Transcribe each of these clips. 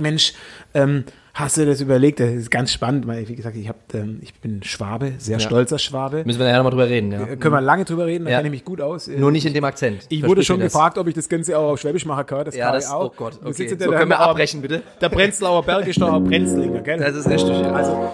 Mensch, ähm, hast du das überlegt? Das ist ganz spannend, weil, wie gesagt, ich, hab, ähm, ich bin Schwabe, sehr Ja. stolzer Schwabe. Müssen wir nachher nochmal drüber reden, ja. Äh, Können wir lange drüber reden, da Ja. kenne ich mich gut aus. Nur nicht in dem Akzent. Ich Versteht wurde schon gefragt, ob ich das Ganze auch auf Schwäbisch machen kann. Das Ja, kann das, ich auch. oh Gott, okay. So können wir abbrechen, bitte. Der Prenzlauer Berg ist doch Prenzlinger, gell? Das ist richtig, ja. Also,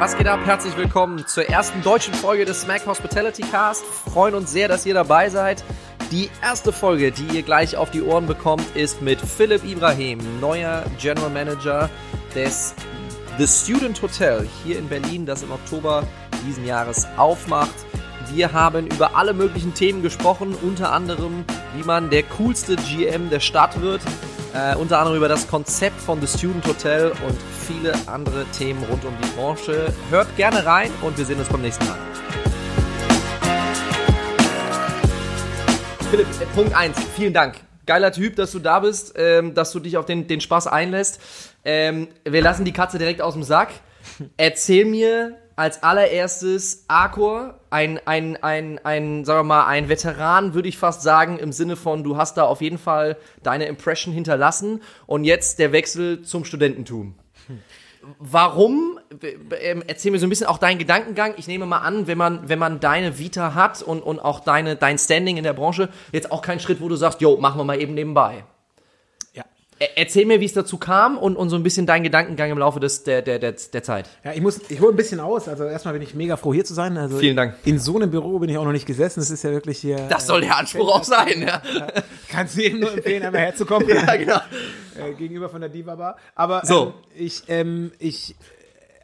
Was geht ab? Herzlich willkommen zur ersten deutschen Folge des Smack Hospitality Cast. Freuen uns sehr, dass ihr dabei seid. Die erste Folge, die ihr gleich auf die Ohren bekommt, ist mit Philipp Ibrahim, neuer General Manager des The Student Hotel hier in Berlin, das im Oktober diesen Jahres aufmacht. Wir haben über alle möglichen Themen gesprochen, unter anderem, wie man der coolste GM der Stadt wird, äh, unter anderem über das Konzept von The Student Hotel und viele andere Themen rund um die Branche. Hört gerne rein und wir sehen uns beim nächsten Mal. Philipp, Punkt 1, vielen Dank. Geiler Typ, dass du da bist, ähm, dass du dich auf den, den Spaß einlässt. Ähm, wir lassen die Katze direkt aus dem Sack. Erzähl mir als allererstes Arcor, ein, ein, ein, ein, sagen wir mal, ein Veteran, würde ich fast sagen, im Sinne von, du hast da auf jeden Fall deine Impression hinterlassen und jetzt der Wechsel zum Studententum. Warum? Ähm, Erzähl mir so ein bisschen auch deinen Gedankengang. Ich nehme mal an, wenn man, wenn man deine Vita hat und, und auch deine, dein Standing in der Branche, jetzt auch kein Schritt, wo du sagst, jo, machen wir mal eben nebenbei. ja. Er- Erzähl mir, wie es dazu kam und, und so ein bisschen deinen Gedankengang im Laufe des, der, der, der, der Zeit. Ja, ich muss, ich hole ein bisschen aus. Also erstmal bin ich mega froh hier zu sein. Also Vielen Dank. In so einem Büro bin ich auch noch nicht gesessen. Das ist ja wirklich hier. Das soll der Anspruch auch sein, ja. Kannst du jedem nur empfehlen, einmal herzukommen. ja genau. Äh, gegenüber von der Diva Bar. Aber So. ähm, ich, ähm, ich,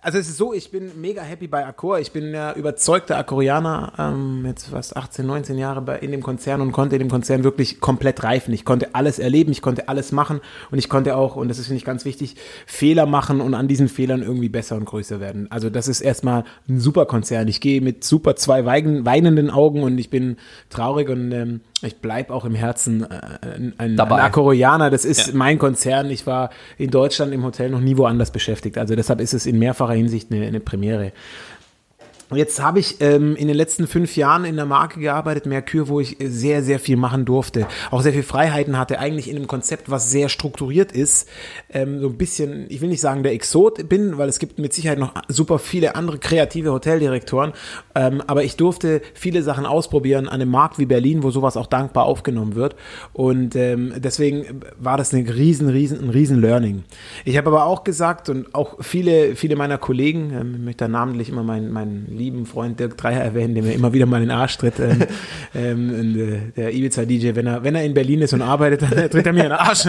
also es ist so, ich bin mega happy bei Accor. Ich bin ja überzeugter Akkorianer, ähm, jetzt fast 18, 19 Jahre bei, in dem Konzern und konnte in dem Konzern wirklich komplett reifen. Ich konnte alles erleben, ich konnte alles machen und ich konnte auch, und das ist finde ich ganz wichtig, Fehler machen und an diesen Fehlern irgendwie besser und größer werden. Also das ist erstmal ein super Konzern. Ich gehe mit super zwei weinenden Augen und ich bin traurig und ähm, ich bleib auch im Herzen äh, ein, Dabei. ein Koreaner, das ist Ja. mein Konzern. Ich war in Deutschland im Hotel noch nie woanders beschäftigt. Also deshalb ist es in mehrfacher Hinsicht eine, eine Premiere. Und jetzt habe ich ähm, in den letzten fünf Jahren in der Marke gearbeitet, Mercure, wo ich sehr, sehr viel machen durfte. Auch sehr viel Freiheiten hatte, eigentlich in einem Konzept, was sehr strukturiert ist. Ähm, so ein bisschen, ich will nicht sagen, der Exot bin, weil es gibt mit Sicherheit noch super viele andere kreative Hoteldirektoren. Ähm, aber ich durfte viele Sachen ausprobieren an einem Markt wie Berlin, wo sowas auch dankbar aufgenommen wird. Und ähm, deswegen war das eine riesen, riesen, ein riesen Learning. Ich habe aber auch gesagt und auch viele, viele meiner Kollegen, ähm, ich möchte da namentlich immer meinen, meinen lieben Freund Dirk Dreier erwähnen, der mir immer wieder mal in den Arsch tritt. Ähm, ähm, äh, der Ibiza-DJ, wenn er, wenn er in Berlin ist und arbeitet, dann tritt er mir in den Arsch.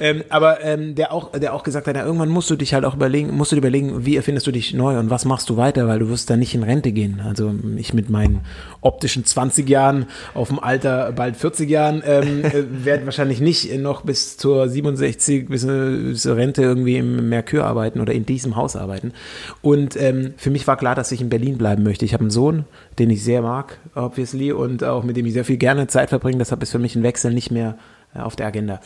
ähm, aber ähm, der auch, der auch gesagt hat, ja, irgendwann musst du dich halt auch überlegen, musst du dir überlegen, wie erfindest du dich neu und was machst du weiter, weil du wirst da nicht in Rente gehen. Also ich mit meinen optischen 20 Jahren auf dem Alter bald 40 Jahren ähm, äh, werde wahrscheinlich nicht noch bis zur 67 bis, äh, bis zur Rente irgendwie im Mercure arbeiten oder in diesem Haus arbeiten. Und ähm, für mich war klar, dass ich in Berlin bleiben möchte. Ich habe einen Sohn, den ich sehr mag, obviously, und auch mit dem ich sehr viel gerne Zeit verbringe. Deshalb ist für mich ein Wechsel nicht mehr äh, auf der Agenda.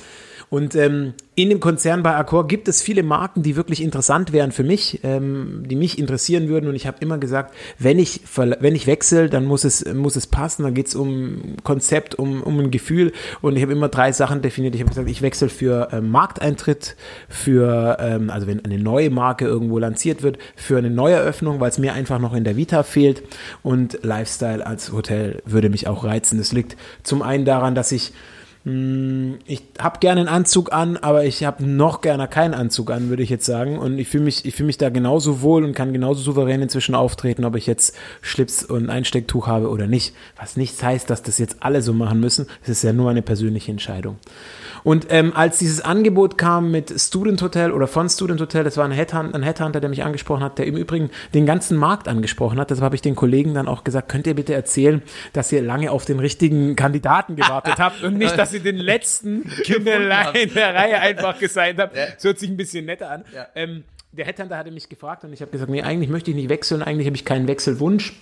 Und ähm, in dem Konzern bei Accor gibt es viele Marken, die wirklich interessant wären für mich, ähm, die mich interessieren würden. Und ich habe immer gesagt, wenn ich, wenn ich wechsle, dann muss es, muss es passen. Dann geht es um Konzept, um, um ein Gefühl. Und ich habe immer drei Sachen definiert. Ich habe gesagt, ich wechsle für ähm, Markteintritt, für, ähm, also wenn eine neue Marke irgendwo lanciert wird, für eine Neueröffnung, weil es mir einfach noch in der Vita fehlt. Und Lifestyle als Hotel würde mich auch reizen. Das liegt zum einen daran, dass ich ich habe gerne einen Anzug an, aber ich habe noch gerne keinen Anzug an, würde ich jetzt sagen. Und ich fühle mich, ich fühle mich da genauso wohl und kann genauso souverän inzwischen auftreten, ob ich jetzt Schlips und Einstecktuch habe oder nicht. Was nichts heißt, dass das jetzt alle so machen müssen. Es ist ja nur eine persönliche Entscheidung. Und ähm, als dieses Angebot kam mit Student Hotel oder von Student Hotel, das war ein Headhunter, ein Headhunter, der mich angesprochen hat, der im Übrigen den ganzen Markt angesprochen hat. Deshalb habe ich den Kollegen dann auch gesagt, könnt ihr bitte erzählen, dass ihr lange auf den richtigen Kandidaten gewartet habt und nicht, dass ihr den letzten in der, habt. in der Reihe einfach gesigned habt. Ja. Das hört sich ein bisschen netter an. Ja. Ähm, der Headhunter hatte mich gefragt und ich habe gesagt, nee, eigentlich möchte ich nicht wechseln, eigentlich habe ich keinen Wechselwunsch.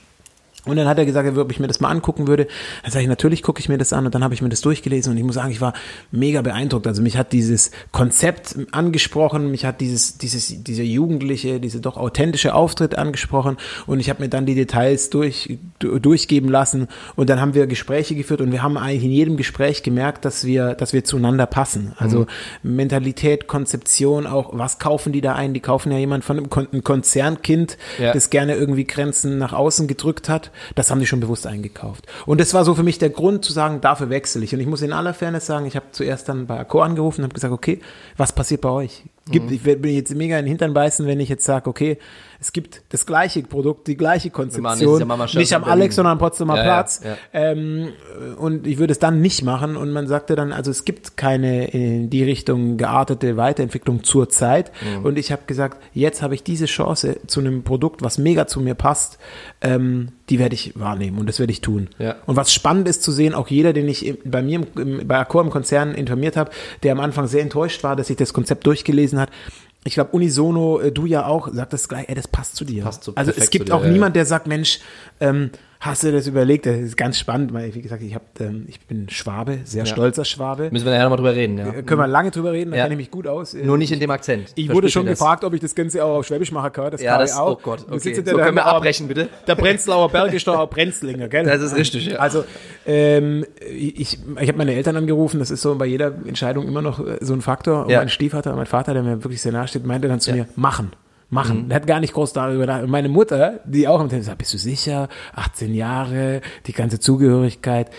Und dann hat er gesagt, ob ich mir das mal angucken würde. Dann sage ich, natürlich gucke ich mir das an und dann habe ich mir das durchgelesen und ich muss sagen, ich war mega beeindruckt. Also mich hat dieses Konzept angesprochen, mich hat dieses, dieses, dieser jugendliche, diese doch authentische Auftritt angesprochen und ich habe mir dann die Details durch, durchgeben lassen und dann haben wir Gespräche geführt und wir haben eigentlich in jedem Gespräch gemerkt, dass wir, dass wir zueinander passen. Also mhm. Mentalität, Konzeption, auch was kaufen die da ein? Die kaufen ja jemand von einem Konzernkind, ja. das gerne irgendwie Grenzen nach außen gedrückt hat das haben die schon bewusst eingekauft. Und das war so für mich der Grund zu sagen, dafür wechsle ich. Und ich muss in aller Fairness sagen, ich habe zuerst dann bei Accor angerufen und habe gesagt, okay, was passiert bei euch? Gibt, mhm. Ich werde jetzt mega in den Hintern beißen, wenn ich jetzt sage, okay, es gibt das gleiche Produkt, die gleiche Konzeption, nicht, nicht am Alex, sondern am Potsdamer ja, Platz. Ja, ja. Ähm, und ich würde es dann nicht machen. Und man sagte dann, also es gibt keine in die Richtung geartete Weiterentwicklung zur Zeit. Mhm. Und ich habe gesagt, jetzt habe ich diese Chance zu einem Produkt, was mega zu mir passt, ähm, die werde ich wahrnehmen und das werde ich tun. Ja. Und was spannend ist zu sehen, auch jeder, den ich bei mir im, bei Accor im Konzern informiert habe, der am Anfang sehr enttäuscht war, dass sich das Konzept durchgelesen hat, ich glaube, unisono, äh, du ja auch, sagt das gleich, ey, das passt zu dir. Passt so also es gibt auch ja, niemand, der sagt, Mensch, ähm, Hast du das überlegt? Das ist ganz spannend, weil, wie gesagt, ich, hab, ähm, ich bin Schwabe, sehr ja. stolzer Schwabe. Müssen wir nachher nochmal drüber reden, ja. Äh, können wir lange drüber reden, da ja. kenne ich mich gut aus. Nur nicht in dem Akzent. Ich wurde schon gefragt, ob ich das Ganze auch auf Schwäbisch machen kann. Das ja, kann das, ich auch. oh Gott, okay. So der, können wir abbrechen, bitte. Der Prenzlauer Berg ist doch auch Prenzlinger, gell? Das ist richtig, ja. Also, ähm, ich, ich habe meine Eltern angerufen, das ist so bei jeder Entscheidung immer noch äh, so ein Faktor. Und mein Stiefvater, mein Vater, der mir wirklich sehr nahe steht, meinte dann zu mir, machen machen. Mhm. Der hat gar nicht groß darüber nachgedacht. Meine Mutter, die auch im Tennis sagt, bist du sicher? 18 Jahre, die ganze Zugehörigkeit.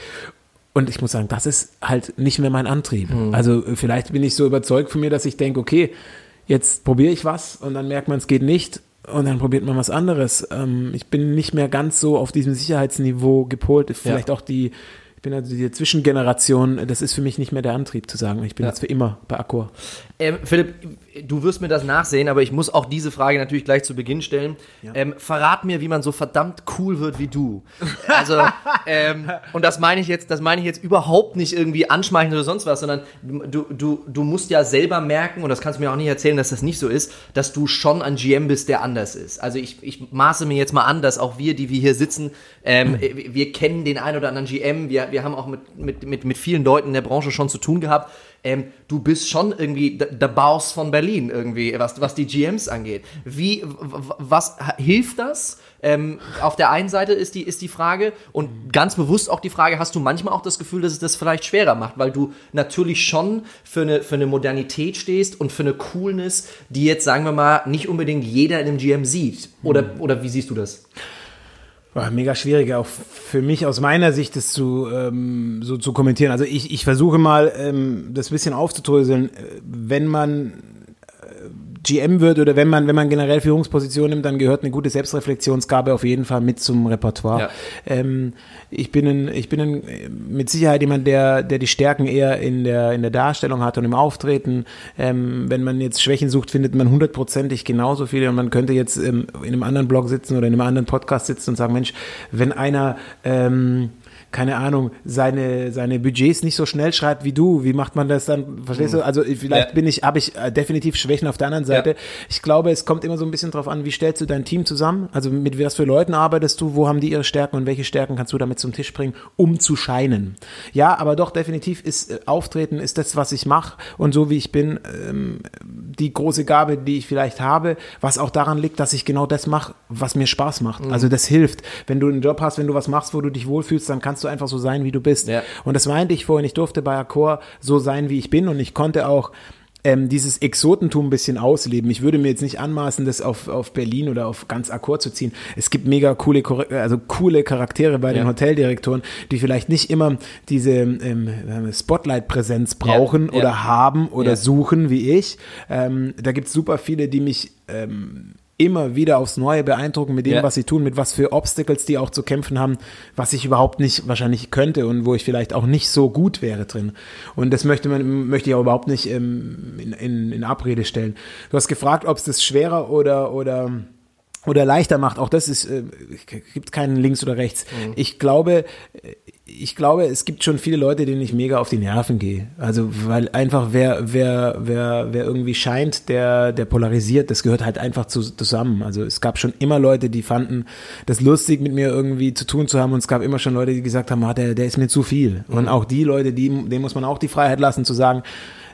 Und ich muss sagen, das ist halt nicht mehr mein Antrieb. Mhm. Also vielleicht bin ich so überzeugt von mir, dass ich denke, okay, jetzt probiere ich was und dann merkt man, es geht nicht und dann probiert man was anderes. Ähm, ich bin nicht mehr ganz so auf diesem Sicherheitsniveau gepolt. Vielleicht ja. auch die bin also die Zwischengeneration, das ist für mich nicht mehr der Antrieb zu sagen, ich bin ja. jetzt für immer bei Accor. Ähm, Philipp, du wirst mir das nachsehen, aber ich muss auch diese Frage natürlich gleich zu Beginn stellen. Ja. Ähm, verrat mir, wie man so verdammt cool wird wie du. Also, ähm, und das meine ich jetzt, das meine ich jetzt überhaupt nicht irgendwie anschmeichend oder sonst was, sondern du, du, du musst ja selber merken, und das kannst du mir auch nicht erzählen, dass das nicht so ist, dass du schon ein GM bist, der anders ist. Also ich, ich maße mir jetzt mal an, dass auch wir, die wir hier sitzen, ähm, wir kennen den einen oder anderen GM, wir, wir haben auch mit, mit, mit, mit vielen Leuten in der Branche schon zu tun gehabt ähm, du bist schon irgendwie der Boss von Berlin irgendwie, was, was die GMs angeht. Wie, was hilft das? Ähm, auf der einen Seite ist die, ist die Frage und ganz bewusst auch die Frage, hast du manchmal auch das Gefühl, dass es das vielleicht schwerer macht, weil du natürlich schon für eine, für eine Modernität stehst und für eine Coolness, die jetzt, sagen wir mal, nicht unbedingt jeder in einem GM sieht. Oder, mhm. oder wie siehst du das? Mega schwierig, auch für mich aus meiner Sicht das zu, ähm, so zu kommentieren. Also ich, ich versuche mal, ähm, das bisschen aufzudröseln. Wenn man GM wird oder wenn man, wenn man generell Führungspositionen nimmt, dann gehört eine gute Selbstreflexionsgabe auf jeden Fall mit zum Repertoire. Ja. Ähm, ich bin, ein, ich bin ein, mit Sicherheit jemand, der, der die Stärken eher in der, in der Darstellung hat und im Auftreten. Ähm, wenn man jetzt Schwächen sucht, findet man hundertprozentig genauso viele und man könnte jetzt ähm, in einem anderen Blog sitzen oder in einem anderen Podcast sitzen und sagen, Mensch, wenn einer ähm, keine Ahnung, seine, seine Budgets nicht so schnell schreibt wie du, wie macht man das dann? Verstehst mhm. du? Also vielleicht ja. bin ich, habe ich äh, definitiv Schwächen auf der anderen Seite. Ja. Ich glaube, es kommt immer so ein bisschen drauf an, wie stellst du dein Team zusammen? Also mit was für Leuten arbeitest du? Wo haben die ihre Stärken und welche Stärken kannst du damit zum Tisch bringen, um zu scheinen? Ja, aber doch definitiv ist äh, Auftreten ist das, was ich mache und so wie ich bin, ähm, die große Gabe, die ich vielleicht habe, was auch daran liegt, dass ich genau das mache, was mir Spaß macht. Mhm. Also das hilft. Wenn du einen Job hast, wenn du was machst, wo du dich wohlfühlst, dann kannst du du einfach so sein, wie du bist. Ja. Und das meinte ich vorhin, ich durfte bei Accor so sein, wie ich bin und ich konnte auch ähm, dieses Exotentum ein bisschen ausleben. Ich würde mir jetzt nicht anmaßen, das auf, auf Berlin oder auf ganz Akkord zu ziehen. Es gibt mega coole, also coole Charaktere bei den ja. Hoteldirektoren, die vielleicht nicht immer diese ähm, Spotlight-Präsenz brauchen ja, ja. oder haben oder suchen wie ich. Ähm, da gibt es super viele, die mich ähm, immer wieder aufs Neue beeindrucken mit dem, ja. was sie tun, mit was für Obstacles die auch zu kämpfen haben, was ich überhaupt nicht wahrscheinlich könnte und wo ich vielleicht auch nicht so gut wäre drin. Und das möchte man, möchte ich auch überhaupt nicht ähm, in, in, in Abrede stellen. Du hast gefragt, ob es das schwerer oder, oder oder leichter macht. Auch das ist, äh, gibt keinen links oder rechts. Mhm. Ich glaube, ich glaube, es gibt schon viele Leute, denen ich mega auf die Nerven gehe. Also, weil einfach wer, wer, wer, wer irgendwie scheint, der, der polarisiert, das gehört halt einfach zu, zusammen. Also, es gab schon immer Leute, die fanden das lustig, mit mir irgendwie zu tun zu haben. Und es gab immer schon Leute, die gesagt haben, ah, der, der ist mir zu viel. Mhm. Und auch die Leute, die, denen muss man auch die Freiheit lassen zu sagen,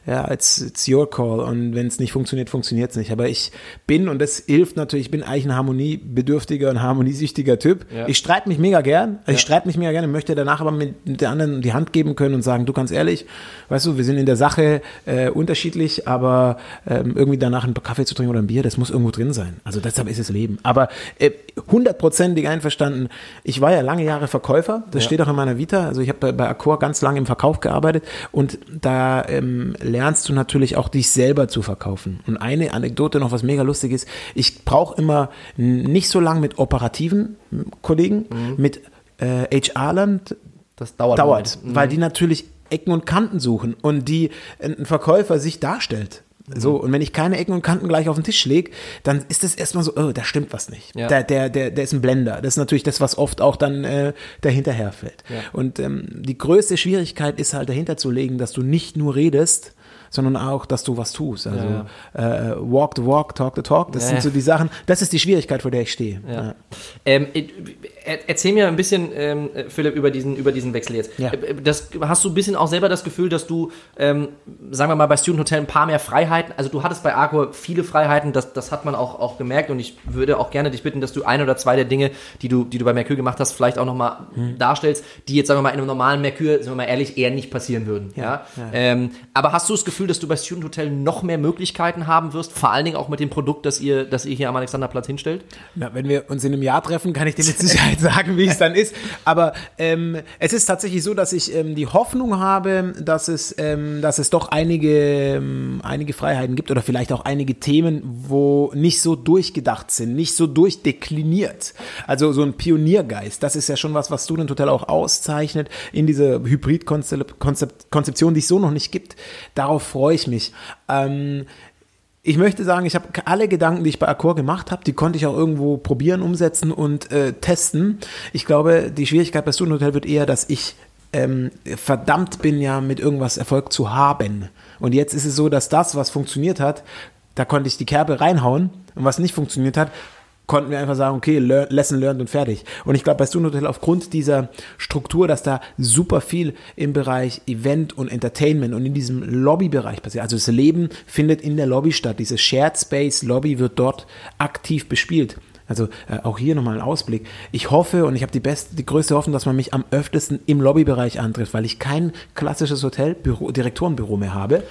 ja, it's, it's your call. Und wenn es nicht funktioniert, funktioniert es nicht. Aber ich bin, und das hilft natürlich, ich bin eigentlich ein harmoniebedürftiger und harmoniesüchtiger Typ. Ja. Ich streite mich mega gern. Also ja. Ich streite mich mega gerne, möchte danach aber mit der anderen die Hand geben können und sagen, du ganz ehrlich, weißt du, wir sind in der Sache äh, unterschiedlich, aber ähm, irgendwie danach einen Kaffee zu trinken oder ein Bier, das muss irgendwo drin sein. Also deshalb ist es Leben. Aber äh, hundertprozentig äh, einverstanden. Ich war ja lange Jahre Verkäufer. Das ja. steht auch in meiner Vita. Also ich habe bei, bei Accor ganz lange im Verkauf gearbeitet und da ähm, lernst du natürlich auch dich selber zu verkaufen. Und eine Anekdote noch, was mega lustig ist, ich brauche immer nicht so lange mit operativen Kollegen, mhm. mit äh, HR-Lern, das dauert, dauert mhm. weil die natürlich Ecken und Kanten suchen und die ein Verkäufer sich darstellt. So, und wenn ich keine Ecken und Kanten gleich auf den Tisch lege, dann ist das erstmal so, oh, da stimmt was nicht. Ja. Der, der, der, der ist ein Blender. Das ist natürlich das, was oft auch dann äh, dahinter herfällt. Ja. Und ähm, die größte Schwierigkeit ist halt dahinter zu legen, dass du nicht nur redest, sondern auch, dass du was tust. Also ja, ja. Äh, walk the walk, talk the talk, das sind so die Sachen, das ist die Schwierigkeit, vor der ich stehe. Ähm, erzähl mir ein bisschen, ähm, Philipp, über diesen, über diesen Wechsel jetzt. Äh, das, hast du ein bisschen auch selber das Gefühl, dass du, ähm, sagen wir mal, bei Student Hotel ein paar mehr Freiheiten, also du hattest bei Arco viele Freiheiten, das, das hat man auch, auch gemerkt und ich würde auch gerne dich bitten, dass du ein oder zwei der Dinge, die du, die du bei Mercure gemacht hast, vielleicht auch nochmal hm. darstellst, die jetzt, sagen wir mal, in einem normalen Mercure, sind wir mal ehrlich, eher nicht passieren würden. Ja, ähm, aber hast du das Gefühl, Gefühl, dass du bei Student Hotel noch mehr Möglichkeiten haben wirst, vor allen Dingen auch mit dem Produkt, das ihr, das ihr hier am Alexanderplatz hinstellt? Na, wenn wir uns in einem Jahr treffen, kann ich dir mit Sicherheit sagen, wie es dann ist. Aber ähm, es ist tatsächlich so, dass ich ähm, die Hoffnung habe, dass es, ähm, dass es doch einige, ähm, einige Freiheiten gibt oder vielleicht auch einige Themen, wo nicht so durchgedacht sind, nicht so durchdekliniert. Also so ein Pioniergeist, das ist ja schon was, was Student Hotel auch auszeichnet in dieser Hybrid-Konzeption, die es so noch nicht gibt. Darauf freue ich mich. Ich möchte sagen, ich habe alle Gedanken, die ich bei Accor gemacht habe, die konnte ich auch irgendwo probieren, umsetzen und äh, testen. Ich glaube, die Schwierigkeit bei Student Hotel wird eher, dass ich ähm, verdammt bin, ja mit irgendwas Erfolg zu haben. Und jetzt ist es so, dass das, was funktioniert hat, da konnte ich die Kerbe reinhauen und was nicht funktioniert hat, konnten wir einfach sagen, okay, learn, lesson learned und fertig. Und ich glaube, bei Student Hotel aufgrund dieser Struktur, dass da super viel im Bereich Event und Entertainment und in diesem Lobbybereich passiert. Also das Leben findet in der Lobby statt. Dieses Shared Space Lobby wird dort aktiv bespielt. Also äh, auch hier nochmal ein Ausblick. Ich hoffe und ich habe die die größte Hoffnung, dass man mich am öftesten im Lobbybereich antrifft, weil ich kein klassisches Hotelbüro, Direktorenbüro mehr habe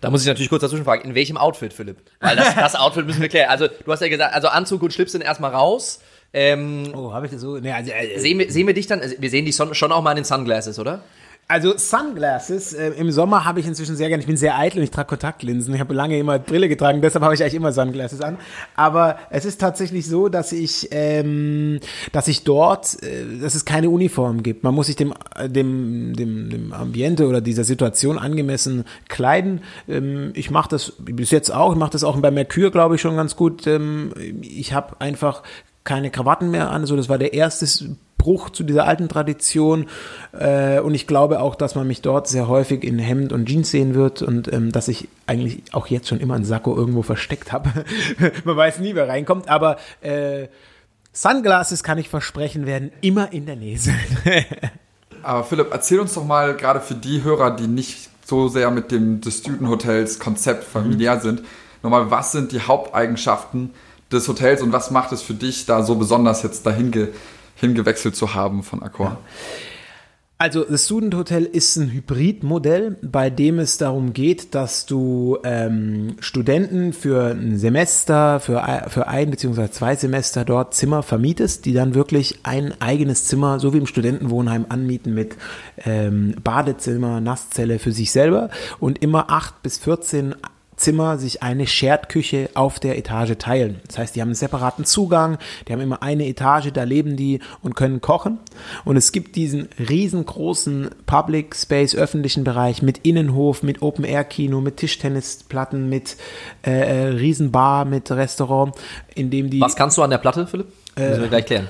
da muss ich natürlich kurz dazwischen fragen, in welchem Outfit, Philipp? Weil das, das Outfit müssen wir klären. Also, du hast ja gesagt, also Anzug und Schlips sind erstmal raus. Ähm, oh, habe ich das so? Nee, also, äh, sehen, wir, sehen wir dich dann, also wir sehen dich schon auch mal in den Sunglasses, oder? Also Sunglasses, äh, im Sommer habe ich inzwischen sehr gerne, ich bin sehr eitel und ich trage Kontaktlinsen. Ich habe lange immer Brille getragen, deshalb habe ich eigentlich immer Sunglasses an. Aber es ist tatsächlich so, dass ich, ähm, dass ich dort, äh, dass es keine Uniform gibt. Man muss sich dem, äh, dem, dem, dem Ambiente oder dieser Situation angemessen kleiden. Ähm, ich mache das bis jetzt auch, ich mache das auch bei Mercure, glaube ich, schon ganz gut. Ähm, ich habe einfach keine Krawatten mehr an. Also das war der erste Bruch zu dieser alten Tradition. Äh, und ich glaube auch, dass man mich dort sehr häufig in Hemd und Jeans sehen wird und ähm, dass ich eigentlich auch jetzt schon immer einen Sakko irgendwo versteckt habe. man weiß nie, wer reinkommt, aber äh, Sunglasses kann ich versprechen, werden immer in der Nähe sein. aber Philipp, erzähl uns doch mal gerade für die Hörer, die nicht so sehr mit dem des Student Hotels Konzept familiär mhm. sind, nochmal, was sind die Haupteigenschaften des Hotels und was macht es für dich da so besonders jetzt dahin hingewechselt zu haben von Accor? Also das Student Hotel ist ein Hybridmodell, bei dem es darum geht, dass du ähm, Studenten für ein Semester, für, für ein bzw. zwei Semester dort Zimmer vermietest, die dann wirklich ein eigenes Zimmer, so wie im Studentenwohnheim, anmieten mit ähm, Badezimmer, Nasszelle für sich selber und immer acht bis 14 Zimmer sich eine Shared-Küche auf der Etage teilen. Das heißt, die haben einen separaten Zugang, die haben immer eine Etage, da leben die und können kochen. Und es gibt diesen riesengroßen Public Space, öffentlichen Bereich mit Innenhof, mit Open-Air-Kino, mit Tischtennisplatten, mit äh, äh, Riesenbar, mit Restaurant, in dem die... Was kannst du an der Platte, Philipp? Äh, Müssen wir gleich klären.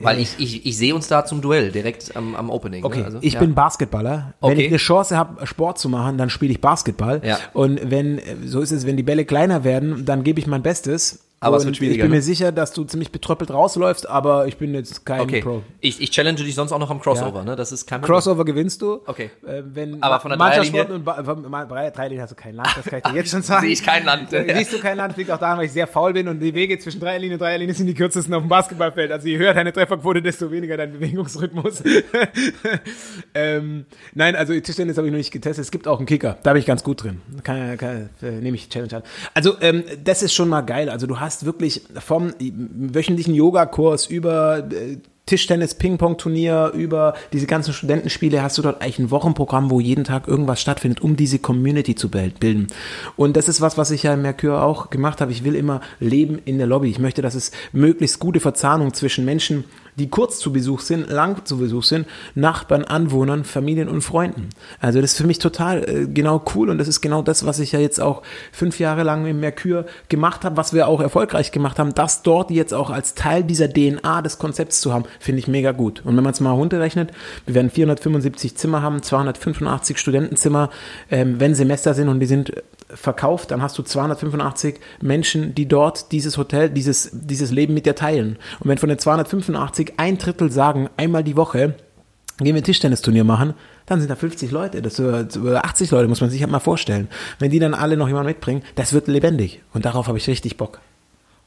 Weil ich, ich, ich sehe uns da zum Duell direkt am, am Opening. Okay, ne? also, ich ja. bin Basketballer. Wenn Okay. ich eine Chance habe, Sport zu machen, dann spiele ich Basketball. Ja. Und wenn, so ist es, wenn die Bälle kleiner werden, dann gebe ich mein Bestes. Aber es und wird schwieriger, Ich bin ne? mir sicher, dass du ziemlich betröppelt rausläufst, aber ich bin jetzt kein Okay, Pro. ich, ich challenge dich sonst auch noch am Crossover, Ja. ne? Das ist kein Problem. Crossover gewinnst du. Okay. Äh, wenn Aber von der Dreierlinie? und Ba- Dreierlinie hast du kein Land, das kann ich dir jetzt schon sagen. Sehe ich kein Land. Äh, Siehst du kein Land, liegt auch daran, weil ich sehr faul bin und die Wege zwischen Dreierlinie und Dreierlinie sind die kürzesten auf dem Basketballfeld. Also je höher deine Trefferquote, desto weniger dein Bewegungsrhythmus. ähm, nein, also Tischtennis habe ich noch nicht getestet. Es gibt auch einen Kicker, da bin ich ganz gut drin. Kann, kann, äh, nehme ich Challenge an. Also ähm, das ist schon mal geil. Also du hast wirklich vom wöchentlichen Yogakurs über äh, Tischtennis, Ping-Pong-Turnier, über diese ganzen Studentenspiele hast du dort eigentlich ein Wochenprogramm, wo jeden Tag irgendwas stattfindet, um diese Community zu bilden. Und das ist was, was ich ja in Mercure auch gemacht habe. Ich will immer leben in der Lobby. Ich möchte, dass es möglichst gute Verzahnung zwischen Menschen, die kurz zu Besuch sind, lang zu Besuch sind, Nachbarn, Anwohnern, Familien und Freunden. Also das ist für mich total äh, genau cool und das ist genau das, was ich ja jetzt auch fünf Jahre lang im Mercure gemacht habe, was wir auch erfolgreich gemacht haben, das dort jetzt auch als Teil dieser DNA des Konzepts zu haben, finde ich mega gut. Und wenn man es mal runterrechnet, wir werden 475 Zimmer haben, 285 Studentenzimmer, ähm, wenn Semester sind und die sind verkauft, dann hast du 285 Menschen, die dort dieses Hotel, dieses, dieses Leben mit dir teilen. Und wenn von den 285 ein Drittel sagen, einmal die Woche gehen wir ein Tischtennisturnier machen, dann sind da 50 Leute, das ist über 80 Leute, muss man sich halt mal vorstellen. Wenn die dann alle noch jemanden mitbringen, das wird lebendig. Und darauf habe ich richtig Bock.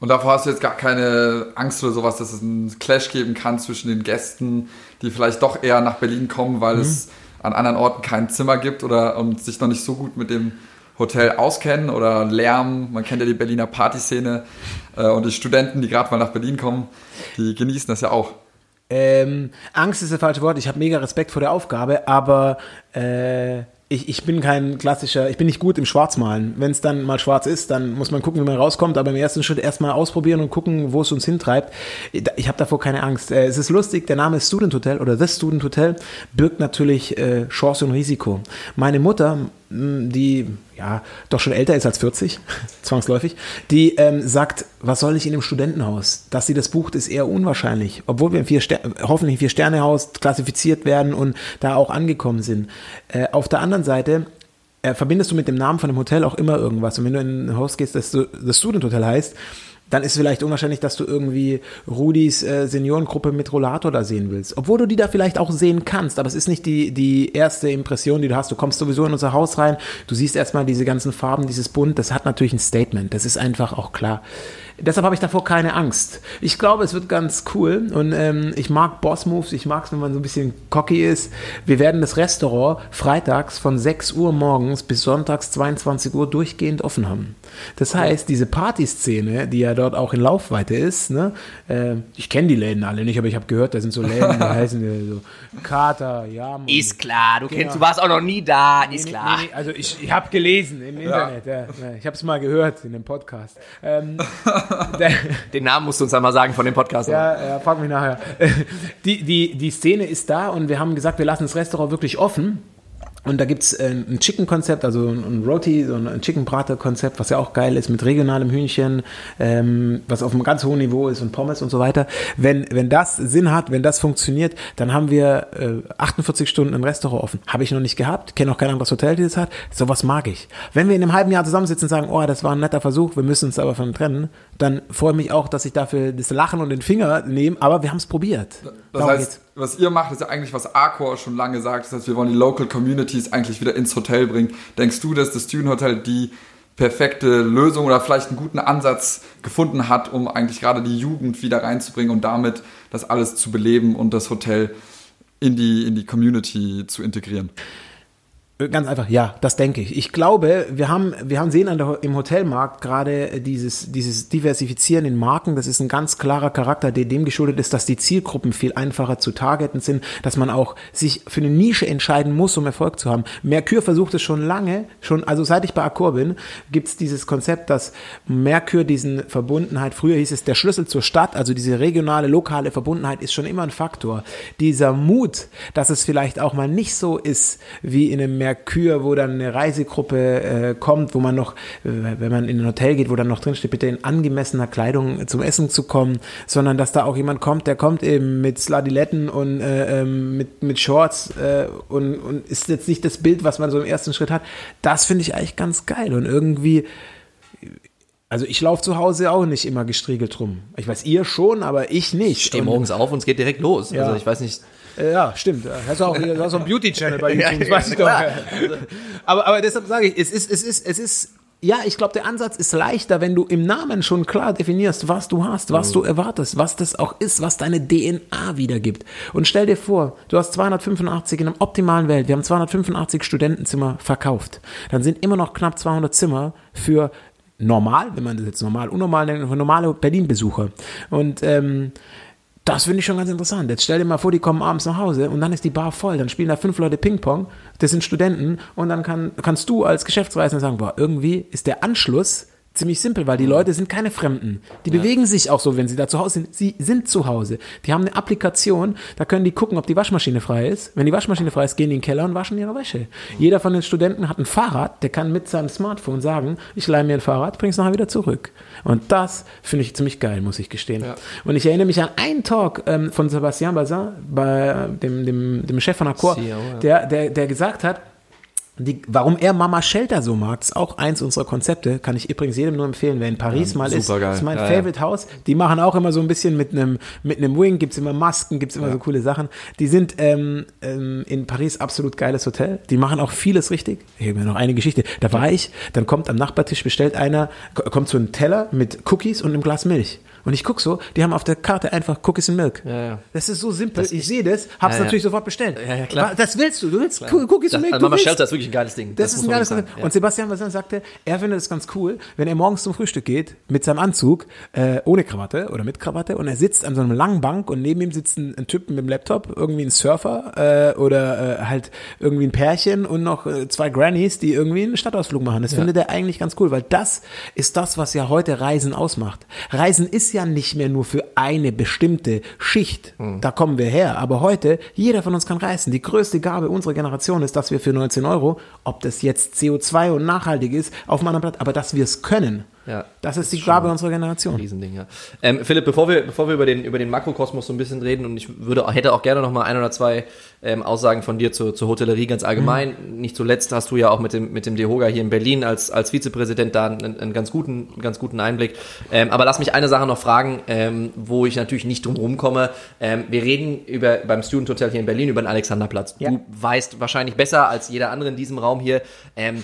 Und davor hast du jetzt gar keine Angst oder sowas, dass es einen Clash geben kann zwischen den Gästen, die vielleicht doch eher nach Berlin kommen, weil es an anderen Orten kein Zimmer gibt oder und sich noch nicht so gut mit dem Hotel auskennen oder Lärm. Man kennt ja die Berliner Partyszene äh, und die Studenten, die gerade mal nach Berlin kommen, die genießen das ja auch. Ähm, Angst ist das falsche Wort. Ich habe mega Respekt vor der Aufgabe, aber äh, ich, ich bin kein klassischer, ich bin nicht gut im Schwarzmalen. Wenn es dann mal schwarz ist, dann muss man gucken, wie man rauskommt, aber im ersten Schritt erstmal ausprobieren und gucken, wo es uns hintreibt. Ich habe davor keine Angst. Äh, es ist lustig, der Name Student Hotel oder The Student Hotel birgt natürlich äh, Chance und Risiko. Meine Mutter, die ja doch schon älter ist als 40, zwangsläufig, die ähm, sagt, was soll ich in einem Studentenhaus? Dass sie das bucht, ist eher unwahrscheinlich. Obwohl wir im vier Ster hoffentlich ein Vier-Sterne-Haus klassifiziert werden und da auch angekommen sind. Äh, auf der anderen Seite äh, verbindest du mit dem Namen von dem Hotel auch immer irgendwas. Und wenn du in ein Haus gehst, das das Student Hotel heißt, dann ist es vielleicht unwahrscheinlich, dass du irgendwie Rudis äh, Seniorengruppe mit Rollator da sehen willst. Obwohl du die da vielleicht auch sehen kannst, aber es ist nicht die, die erste Impression, die du hast. Du kommst sowieso in unser Haus rein, du siehst erstmal diese ganzen Farben, dieses Bunt, das hat natürlich ein Statement, das ist einfach auch klar. Deshalb habe ich davor keine Angst. Ich glaube, es wird ganz cool und ähm, ich mag Boss-Moves, ich mag es, wenn man so ein bisschen cocky ist. Wir werden das Restaurant freitags von 6 Uhr morgens bis sonntags 22 Uhr durchgehend offen haben. Das heißt, diese Partyszene, die ja dort auch in Laufweite ist, ne, äh, ich kenne die Läden alle nicht, aber ich habe gehört, da sind so Läden, die heißen die so Kater, und- Ist klar, du Genau. kennst, du warst auch noch nie da, ist klar. Nee, nee, also ich, ich habe gelesen im Internet, ja. Ja, ich habe es mal gehört in dem Podcast. Ähm, Den Namen musst du uns einmal sagen von dem Podcast. ja, ja, frag mich nachher. Die, die, die Szene ist da und wir haben gesagt, wir lassen das Restaurant wirklich offen. Und da gibt's äh, ein Chicken-Konzept, also ein Roti, so ein Chicken-Brater-Konzept, was ja auch geil ist, mit regionalem Hühnchen, ähm, was auf einem ganz hohen Niveau ist und Pommes und so weiter. Wenn, wenn das Sinn hat, wenn das funktioniert, dann haben wir äh, 48 Stunden ein Restaurant offen. Habe ich noch nicht gehabt, kenne auch kein anderes Hotel, das hat. Sowas mag ich. Wenn wir in einem halben Jahr zusammensitzen und sagen, oh, das war ein netter Versuch, wir müssen uns aber von trennen, dann freue ich mich auch, dass ich dafür das Lachen und den Finger nehme, aber wir haben es probiert. Das Darum heißt, geht's. Was ihr macht, ist ja eigentlich, was Arcor schon lange sagt. Das heißt, wir wollen die Local Communities eigentlich wieder ins Hotel bringen. Denkst du, dass das Student Hotel die perfekte Lösung oder vielleicht einen guten Ansatz gefunden hat, um eigentlich gerade die Jugend wieder reinzubringen und damit das alles zu beleben und das Hotel in die, in die Community zu integrieren? Ganz einfach, ja, das denke ich. Ich glaube, wir haben, wir haben sehen an der, im Hotelmarkt gerade dieses, dieses Diversifizieren in Marken. Das ist ein ganz klarer Charakter, der dem geschuldet ist, dass die Zielgruppen viel einfacher zu targeten sind, dass man auch sich für eine Nische entscheiden muss, um Erfolg zu haben. Mercure versucht es schon lange, schon, also seit ich bei Accor bin, gibt es dieses Konzept, dass Mercure diesen Verbundenheit, früher hieß es der Schlüssel zur Stadt, also diese regionale, lokale Verbundenheit ist schon immer ein Faktor. Dieser Mut, dass es vielleicht auch mal nicht so ist wie in einem Mercure wo dann eine Reisegruppe äh, kommt, wo man noch, äh, wenn man in ein Hotel geht, wo dann noch drin steht, bitte in angemessener Kleidung zum Essen zu kommen, sondern dass da auch jemand kommt, der kommt eben mit Sladiletten und äh, ähm, mit, mit Shorts äh, und, und ist jetzt nicht das Bild, was man so im ersten Schritt hat. Das finde ich eigentlich ganz geil und irgendwie also ich laufe zu Hause auch nicht immer gestriegelt rum. Ich weiß, ihr schon, aber ich nicht. Ich stehe morgens auf und es geht direkt los. Ja. Also ich weiß nicht. Ja, stimmt. Hast du auch, du hast auch einen Beauty-Channel bei YouTube, das weiß ich doch. Aber, aber deshalb sage ich, es ist, es ist, es ist, ja, ich glaube, der Ansatz ist leichter, wenn du im Namen schon klar definierst, was du hast, was mhm. du erwartest, was das auch ist, was deine DNA wiedergibt. Und stell dir vor, du hast 285 in einer optimalen Welt, wir haben 285 Studentenzimmer verkauft. Dann sind immer noch knapp 200 Zimmer für normal, wenn man das jetzt normal, unnormal nennt, für normale Berlin-Besucher. Und ähm, das finde ich schon ganz interessant. Jetzt stell dir mal vor, die kommen abends nach Hause und dann ist die Bar voll. Dann spielen da fünf Leute Ping-Pong, das sind Studenten und dann kann, kannst du als Geschäftsreisender sagen, boah, irgendwie ist der Anschluss ziemlich simpel, weil die Leute sind keine Fremden. Die ja. bewegen sich auch so, wenn sie da zu Hause sind. Sie sind zu Hause. Die haben eine Applikation, da können die gucken, ob die Waschmaschine frei ist. Wenn die Waschmaschine frei ist, gehen die in den Keller und waschen ihre Wäsche. Mhm. Jeder von den Studenten hat ein Fahrrad, der kann mit seinem Smartphone sagen, ich leihe mir ein Fahrrad, bring es nachher wieder zurück. Und das finde ich ziemlich geil, muss ich gestehen. Ja. Und ich erinnere mich an einen Talk ähm, von Sebastian Bazin, bei dem, dem, dem Chef von Accor, CEO, ja. der, der, der gesagt hat, die, warum er Mama Shelter so mag, ist auch eins unserer Konzepte. Kann ich übrigens jedem nur empfehlen, wer in Paris ja, mal ist. Geil. ist mein ja, Favorite ja. Haus. Die machen auch immer so ein bisschen mit einem mit einem Wing, gibt's immer Masken, gibt's immer so coole Sachen. Die sind ähm, ähm, in Paris absolut geiles Hotel. Die machen auch vieles richtig. Ich habe mir noch eine Geschichte. Da war ich, dann kommt am Nachbartisch, bestellt einer, kommt so ein Teller mit Cookies und einem Glas Milch. Und ich gucke so, die haben auf der Karte einfach Cookies and Milk. Ja, ja. Das ist so simpel. Das ich sehe das, hab's ja, natürlich sofort bestellt. Ja, ja, klar. Das willst du. Du willst klar. Cookies and Milk. Also Mama Shelter ist wirklich ein geiles Ding. Das, das ist ein geiles Ding. Und Sebastian was sagte, er findet es ganz cool, wenn er morgens zum Frühstück geht, mit seinem Anzug, äh, ohne Krawatte oder mit Krawatte, und er sitzt an so einer langen Bank und neben ihm sitzt ein, ein Typ mit dem Laptop, irgendwie ein Surfer äh, oder äh, halt irgendwie ein Pärchen und noch äh, zwei Grannies, die irgendwie einen Stadtausflug machen. Das findet er eigentlich ganz cool, weil das ist das, was ja heute Reisen ausmacht. Reisen ist ja nicht mehr nur für eine bestimmte Schicht. Mhm. Da kommen wir her. Aber heute, jeder von uns kann reisen. Die größte Gabe unserer Generation ist, dass wir für 19 Euro, ob das jetzt CO2 und nachhaltig ist, auf anderen Blatt, aber dass wir es können. Ja, das ist die Gabe unserer Generation. Riesending, ja. Ähm, Philipp, bevor wir, bevor wir über den, über den Makrokosmos so ein bisschen reden und ich würde, hätte auch gerne noch mal ein oder zwei ähm, Aussagen von dir zur, zur Hotellerie ganz allgemein. Mhm. Nicht zuletzt hast du ja auch mit dem, mit dem Dehoga hier in Berlin als, als Vizepräsident da einen, einen ganz guten, einen ganz guten Einblick. Ähm, aber lass mich eine Sache noch fragen, ähm, wo ich natürlich nicht drum rumkomme. Ähm, wir reden über, beim Student Hotel hier in Berlin über den Alexanderplatz. Ja. Du weißt wahrscheinlich besser als jeder andere in diesem Raum hier, ähm,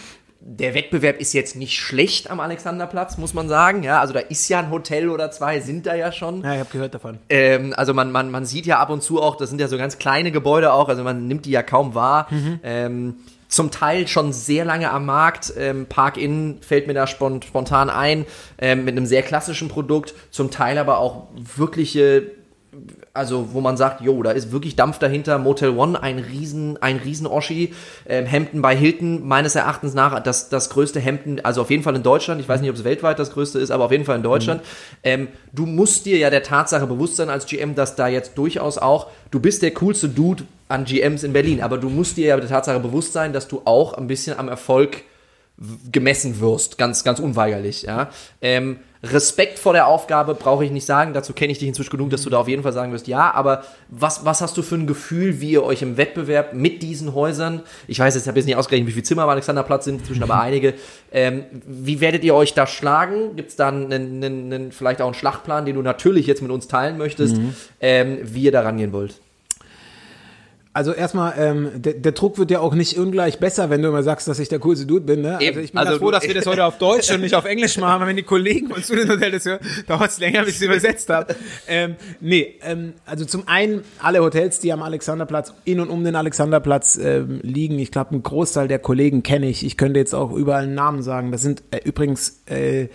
der Wettbewerb ist jetzt nicht schlecht am Alexanderplatz, muss man sagen. Ja, also da ist ja ein Hotel oder zwei, sind da ja schon. Ja, ich habe gehört davon. Ähm, also man, man, man sieht ja ab und zu auch, das sind ja so ganz kleine Gebäude auch, also man nimmt die ja kaum wahr. Mhm. Ähm, zum Teil schon sehr lange am Markt. Ähm, Park-In fällt mir da spontan ein, ähm, mit einem sehr klassischen Produkt. Zum Teil aber auch wirkliche also wo man sagt, jo, da ist wirklich Dampf dahinter. Motel One, ein riesen, ein riesen Oschi. Ähm, Hemden bei Hilton, meines Erachtens nach das, das größte Hemden, also auf jeden Fall in Deutschland. Ich weiß nicht, ob es weltweit das größte ist, aber auf jeden Fall in Deutschland. Mhm. Ähm, du musst dir ja der Tatsache bewusst sein als GM, dass da jetzt durchaus auch, du bist der coolste Dude an GMs in Berlin, aber du musst dir ja der Tatsache bewusst sein, dass du auch ein bisschen am Erfolg gemessen wirst, ganz, ganz unweigerlich, ja. Ähm, Respekt vor der Aufgabe brauche ich nicht sagen, dazu kenne ich dich inzwischen genug, dass du da auf jeden Fall sagen wirst, ja, aber was, was hast du für ein Gefühl, wie ihr euch im Wettbewerb mit diesen Häusern, ich weiß jetzt, ich habe jetzt nicht ausgerechnet, wie viele Zimmer am Alexanderplatz sind, inzwischen aber einige, ähm, wie werdet ihr euch da schlagen? Gibt es da einen, einen, einen, vielleicht auch einen Schlachtplan, den du natürlich jetzt mit uns teilen möchtest, mhm. ähm, wie ihr da rangehen wollt? Also erstmal, ähm, der, der Druck wird ja auch nicht ungleich besser, wenn du immer sagst, dass ich der coolste Dude bin. Ne? Also ich bin Also froh, dass wir das heute auf Deutsch und nicht auf Englisch machen, weil wenn die Kollegen von Student Hotel das hören, dauert es länger, bis ich es übersetzt habe. Ähm, nee, ähm, also zum einen alle Hotels, die am Alexanderplatz, in und um den Alexanderplatz ähm, liegen. Ich glaube, einen Großteil der Kollegen kenne ich. Ich könnte jetzt auch überall einen Namen sagen. Das sind äh, übrigens äh,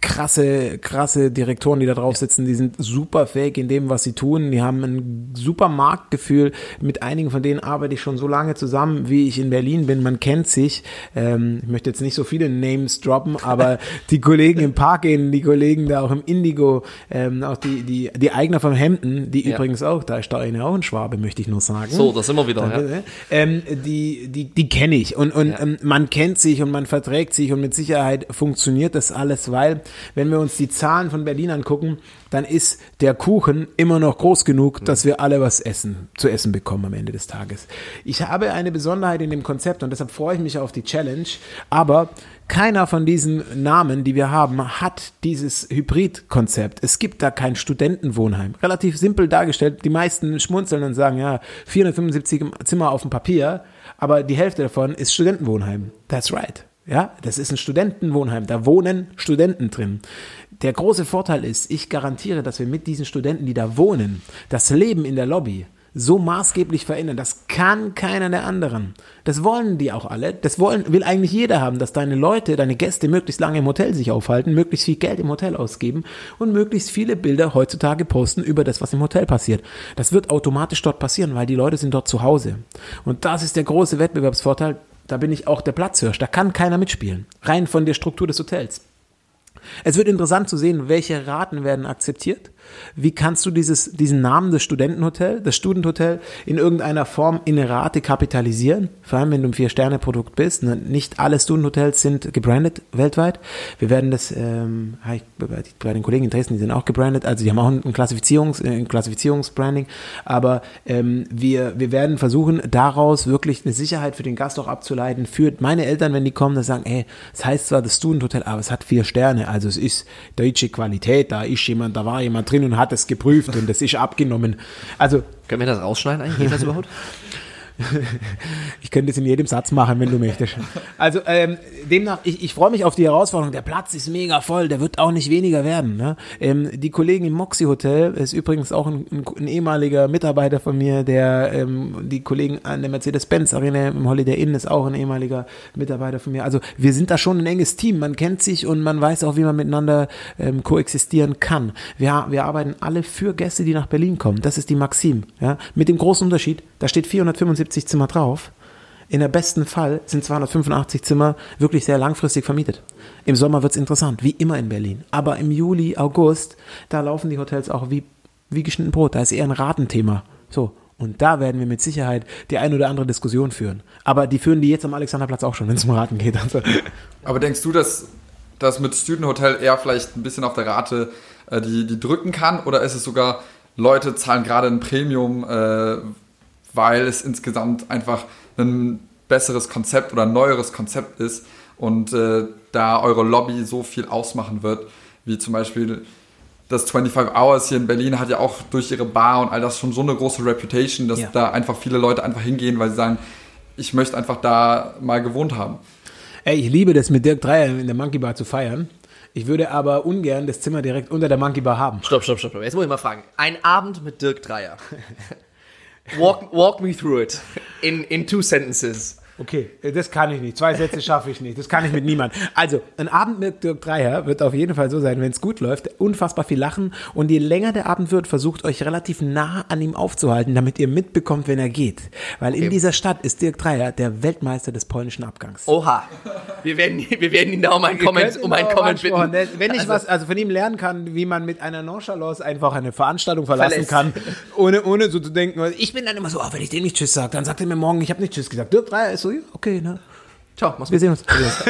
krasse, krasse Direktoren, die da drauf sitzen, die sind super fähig in dem, was sie tun. Die haben ein super Marktgefühl. Mit einigen von denen arbeite ich schon so lange zusammen, wie ich in Berlin bin. Man kennt sich. Ähm, ich möchte jetzt nicht so viele Names droppen, aber die Kollegen im Park gehen, die Kollegen da auch im Indigo, ähm, auch die, die, die Eigner vom Hemden, die Ja. übrigens auch, da ist da eine auch ein Schwabe, möchte ich nur sagen. So, das sind wir wieder. Danke, Ja. ähm, die, die, die kenne ich und, und Ja. ähm, man kennt sich und man verträgt sich und mit Sicherheit funktioniert das alles, weil wenn wir uns die Zahlen von Berlin angucken, dann ist der Kuchen immer noch groß genug, dass wir alle was essen, zu essen bekommen am Ende des Tages. Ich habe eine Besonderheit in dem Konzept und deshalb freue ich mich auf die Challenge, aber keiner von diesen Namen, die wir haben, hat dieses Hybrid-Konzept. Es gibt da kein Studentenwohnheim. Relativ simpel dargestellt. Die meisten schmunzeln und sagen, ja, 475 Zimmer auf dem Papier, aber die Hälfte davon ist Studentenwohnheim. That's right. Ja, das ist ein Studentenwohnheim. Da wohnen Studenten drin. Der große Vorteil ist, ich garantiere, dass wir mit diesen Studenten, die da wohnen, das Leben in der Lobby so maßgeblich verändern. Das kann keiner der anderen. Das wollen die auch alle. Das wollen, will eigentlich jeder haben, dass deine Leute, deine Gäste möglichst lange im Hotel sich aufhalten, möglichst viel Geld im Hotel ausgeben und möglichst viele Bilder heutzutage posten über das, was im Hotel passiert. Das wird automatisch dort passieren, weil die Leute sind dort zu Hause. Und das ist der große Wettbewerbsvorteil. Da bin ich auch der Platzhirsch. Da kann keiner mitspielen. Rein von der Struktur des Hotels. Es wird interessant zu sehen, welche Raten werden akzeptiert. Wie kannst du dieses, diesen Namen des Studentenhotel, das Studenthotel in irgendeiner Form in Rate kapitalisieren? Vor allem, wenn du ein Vier-Sterne-Produkt bist. Ne? Nicht alle Studenthotels sind gebrandet weltweit. Wir werden das, ähm, bei den Kollegen in Dresden, die sind auch gebrandet. Also die haben auch ein Klassifizierungs, äh, ein Klassifizierungsbranding. Aber ähm, wir, wir werden versuchen, daraus wirklich eine Sicherheit für den Gast auch abzuleiten. Für meine Eltern, wenn die kommen, dass sagen, ey, es heißt zwar das Studenthotel, aber es hat vier Sterne. Also es ist deutsche Qualität. Da ist jemand, da war jemand drin und hat es geprüft und es ist abgenommen. Also Können wir das rausschneiden eigentlich? Geht das überhaupt? ich könnte es in jedem Satz machen, wenn du möchtest. Also ähm, demnach, ich, ich freue mich auf die Herausforderung. Der Platz ist mega voll, der wird auch nicht weniger werden. Ne? Ähm, die Kollegen im Moxie Hotel ist übrigens auch ein, ein, ein ehemaliger Mitarbeiter von mir, der ähm, die Kollegen an der Mercedes-Benz Arena im Holiday Inn ist auch ein ehemaliger Mitarbeiter von mir. Also wir sind da schon ein enges Team. Man kennt sich und man weiß auch, wie man miteinander ähm, koexistieren kann. Wir, wir arbeiten alle für Gäste, die nach Berlin kommen. Das ist die Maxim. Ja? Mit dem großen Unterschied, da steht 475 Zimmer drauf. In der besten Fall sind 285 Zimmer wirklich sehr langfristig vermietet. Im Sommer wird's interessant, wie immer in Berlin. Aber im Juli, August, da laufen die Hotels auch wie, wie geschnitten Brot. Da ist eher ein Ratenthema. So. Und da werden wir mit Sicherheit die ein oder andere Diskussion führen. Aber die führen die jetzt am Alexanderplatz auch schon, wenn es um Raten geht. Also, Aber denkst du, dass das mit Student Hotel eher vielleicht ein bisschen auf der Rate äh, die, die drücken kann? Oder ist es sogar, Leute zahlen gerade ein Premium, äh, weil es insgesamt einfach ein besseres Konzept oder ein neueres Konzept ist und äh, da eure Lobby so viel ausmachen wird, wie zum Beispiel das 25 Hours hier in Berlin hat ja auch durch ihre Bar und all das schon so eine große Reputation, dass Ja. da einfach viele Leute einfach hingehen, weil sie sagen, ich möchte einfach da mal gewohnt haben. ey, ich liebe das mit Dirk Dreier in der Monkey Bar zu feiern. Ich würde aber ungern das Zimmer direkt unter der Monkey Bar haben. Stopp, stopp, stopp. stopp. Jetzt muss ich mal fragen. Ein Abend mit Dirk Dreier. Walk, walk me through it. In, in two sentences. Okay, äh, das kann ich nicht. Zwei Sätze schaffe ich nicht. Das kann ich mit niemand. Also, ein Abend mit Dirk Dreier wird auf jeden Fall so sein, wenn es gut läuft, unfassbar viel lachen. Und je länger der Abend wird, versucht euch relativ nah an ihm aufzuhalten, damit ihr mitbekommt, wenn er geht. Weil in dieser Stadt ist Dirk Dreier der Weltmeister des polnischen Abgangs. Oha. Wir werden, wir werden ihn da um einen Comment, um einen Comment bitten. Wenn ich Also- was, also von ihm lernen kann, wie man mit einer Nonchalance einfach eine Veranstaltung verlassen Verlässt. kann, ohne, ohne so zu denken, ich bin dann immer so, oh, wenn ich dem nicht Tschüss sage, dann sagt er mir morgen, ich habe nicht Tschüss gesagt. Dirk Dreier ist so, ja, okay, ne? Ciao, mach's Wir gut. sehen uns.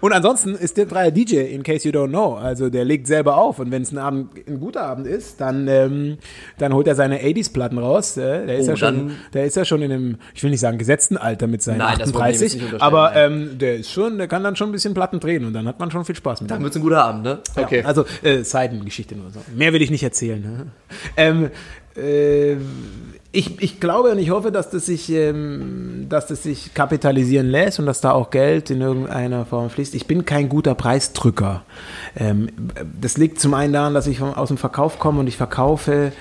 und ansonsten ist Dirk Dreier DJ, in case you don't know. Also der legt selber auf und wenn es ein Abend, ein guter Abend ist, dann, ähm, dann holt er seine 80s-Platten raus. Äh, der ist Oh, ja schon, der ist ja schon in einem, ich will nicht sagen gesetzten Alter mit seinen Nein, das wollen wir ihm jetzt 38, nicht unterstellen, aber ähm, der ist schon, der kann dann schon ein bisschen Platten drehen und dann hat man schon viel Spaß mit ihm. Dann wird's ein guter Abend, ne? Ja, also äh, Seitengeschichte nur so. Mehr will ich nicht erzählen. Ne? Ähm, Äh, ich, ich glaube und ich hoffe, dass das, sich, ähm, dass das sich kapitalisieren lässt und dass da auch Geld in irgendeiner Form fließt. Ich bin kein guter Preisdrücker. Ähm, das liegt zum einen daran, dass ich aus dem Verkauf komme und ich verkaufe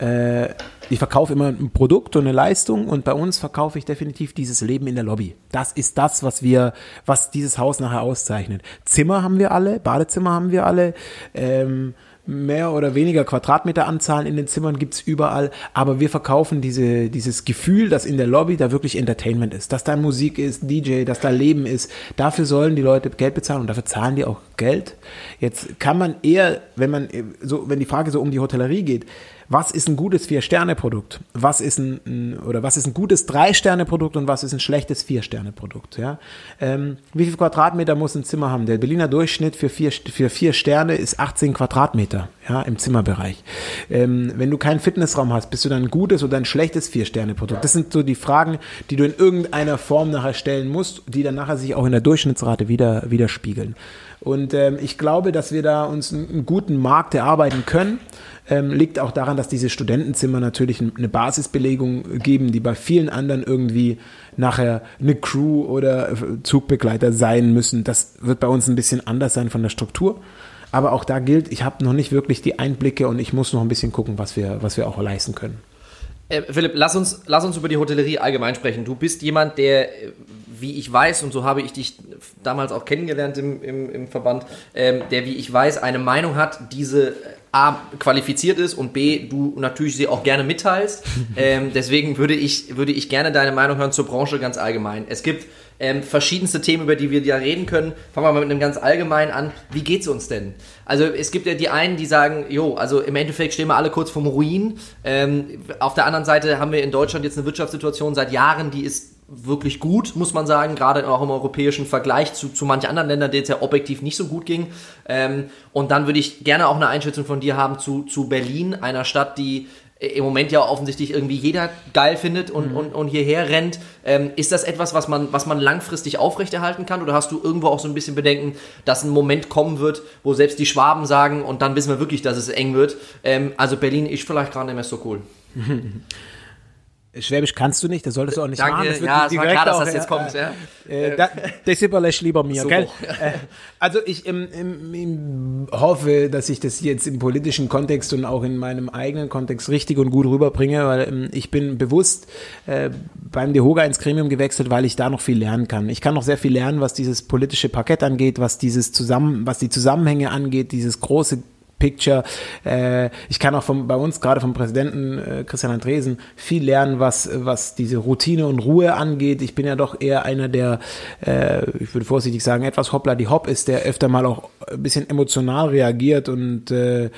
äh, ich verkaufe immer ein Produkt und eine Leistung und bei uns verkaufe ich definitiv dieses Leben in der Lobby. Das ist das, was wir, was dieses Haus nachher auszeichnet. Zimmer haben wir alle, Badezimmer haben wir alle. Ähm, mehr oder weniger Quadratmeteranzahlen in den Zimmern gibt's überall, aber wir verkaufen diese, dieses Gefühl, dass in der Lobby da wirklich Entertainment ist, dass da Musik ist, DJ, dass da Leben ist. Dafür sollen die Leute Geld bezahlen und dafür zahlen die auch Geld. Jetzt kann man eher, wenn man so, wenn die Frage so um die Hotellerie geht, was ist ein gutes Vier-Sterne-Produkt? Was ist ein, oder was ist ein gutes Drei-Sterne-Produkt und was ist ein schlechtes Vier-Sterne-Produkt? Ja? Ähm, wie viel Quadratmeter muss ein Zimmer haben? Der Berliner Durchschnitt für vier, für vier Sterne ist 18 Quadratmeter ja, im Zimmerbereich. Ähm, wenn du keinen Fitnessraum hast, bist du dann ein gutes oder ein schlechtes Vier-Sterne-Produkt? Das sind so die Fragen, die du in irgendeiner Form nachher stellen musst, die dann nachher sich auch in der Durchschnittsrate wieder, widerspiegeln. Und ähm, ich glaube, dass wir da uns einen, einen guten Markt erarbeiten können ähm, liegt auch daran, dass diese Studentenzimmer natürlich eine Basisbelegung geben, die bei vielen anderen irgendwie nachher eine Crew oder Zugbegleiter sein müssen. Das wird bei uns ein bisschen anders sein von der Struktur. Aber auch da gilt, ich habe noch nicht wirklich die Einblicke und ich muss noch ein bisschen gucken, was wir, was wir auch leisten können. Äh, Philipp, lass uns, lass uns über die Hotellerie allgemein sprechen. Du bist jemand, der, wie ich weiß, und so habe ich dich damals auch kennengelernt im, im, im Verband, ähm, der, wie ich weiß, eine Meinung hat, diese A, qualifiziert ist und B, du natürlich sie auch gerne mitteilst. ähm, deswegen würde ich, würde ich gerne deine Meinung hören zur Branche ganz allgemein. Es gibt ähm, verschiedenste Themen, über die wir ja reden können. Fangen wir mal mit einem ganz allgemeinen an. Wie geht's uns denn? Also es gibt ja die einen, die sagen, jo, also im Endeffekt stehen wir alle kurz vorm Ruin. Ähm, auf der anderen Seite haben wir in Deutschland jetzt eine Wirtschaftssituation seit Jahren, die ist wirklich gut, muss man sagen, gerade auch im europäischen Vergleich zu, zu manchen anderen Ländern, denen es ja objektiv nicht so gut ging. Ähm, und dann würde ich gerne auch eine Einschätzung von dir haben zu, zu Berlin, einer Stadt, die im Moment ja offensichtlich irgendwie jeder geil findet und, mhm. und, und hierher rennt. Ähm, ist das etwas, was man, was man langfristig aufrechterhalten kann? Oder hast du irgendwo auch so ein bisschen Bedenken, dass ein Moment kommen wird, wo selbst die Schwaben sagen und dann wissen wir wirklich, dass es eng wird? Ähm, also Berlin ist vielleicht gerade nicht mehr so cool. Schwäbisch kannst du nicht, das solltest du auch nicht Danke, machen. Das ja, es war klar, dass das jetzt kommt. Ja. Äh, da, das überlässt lieber mir, so. gell? Äh, also ich im, im, im hoffe, dass ich das jetzt im politischen Kontext und auch in meinem eigenen Kontext richtig und gut rüberbringe, weil ähm, ich bin bewusst äh, beim DeHoga ins Gremium gewechselt, weil ich da noch viel lernen kann. Ich kann noch sehr viel lernen, was dieses politische Parkett angeht, was dieses zusammen, was die Zusammenhänge angeht, dieses große Picture. Äh, ich kann auch vom, bei uns, gerade vom Präsidenten äh, Christian Andresen, viel lernen, was, was diese Routine und Ruhe angeht. Ich bin ja doch eher einer, der, äh, ich würde vorsichtig sagen, etwas hoppla die hopp ist, der öfter mal auch ein bisschen emotional reagiert und äh,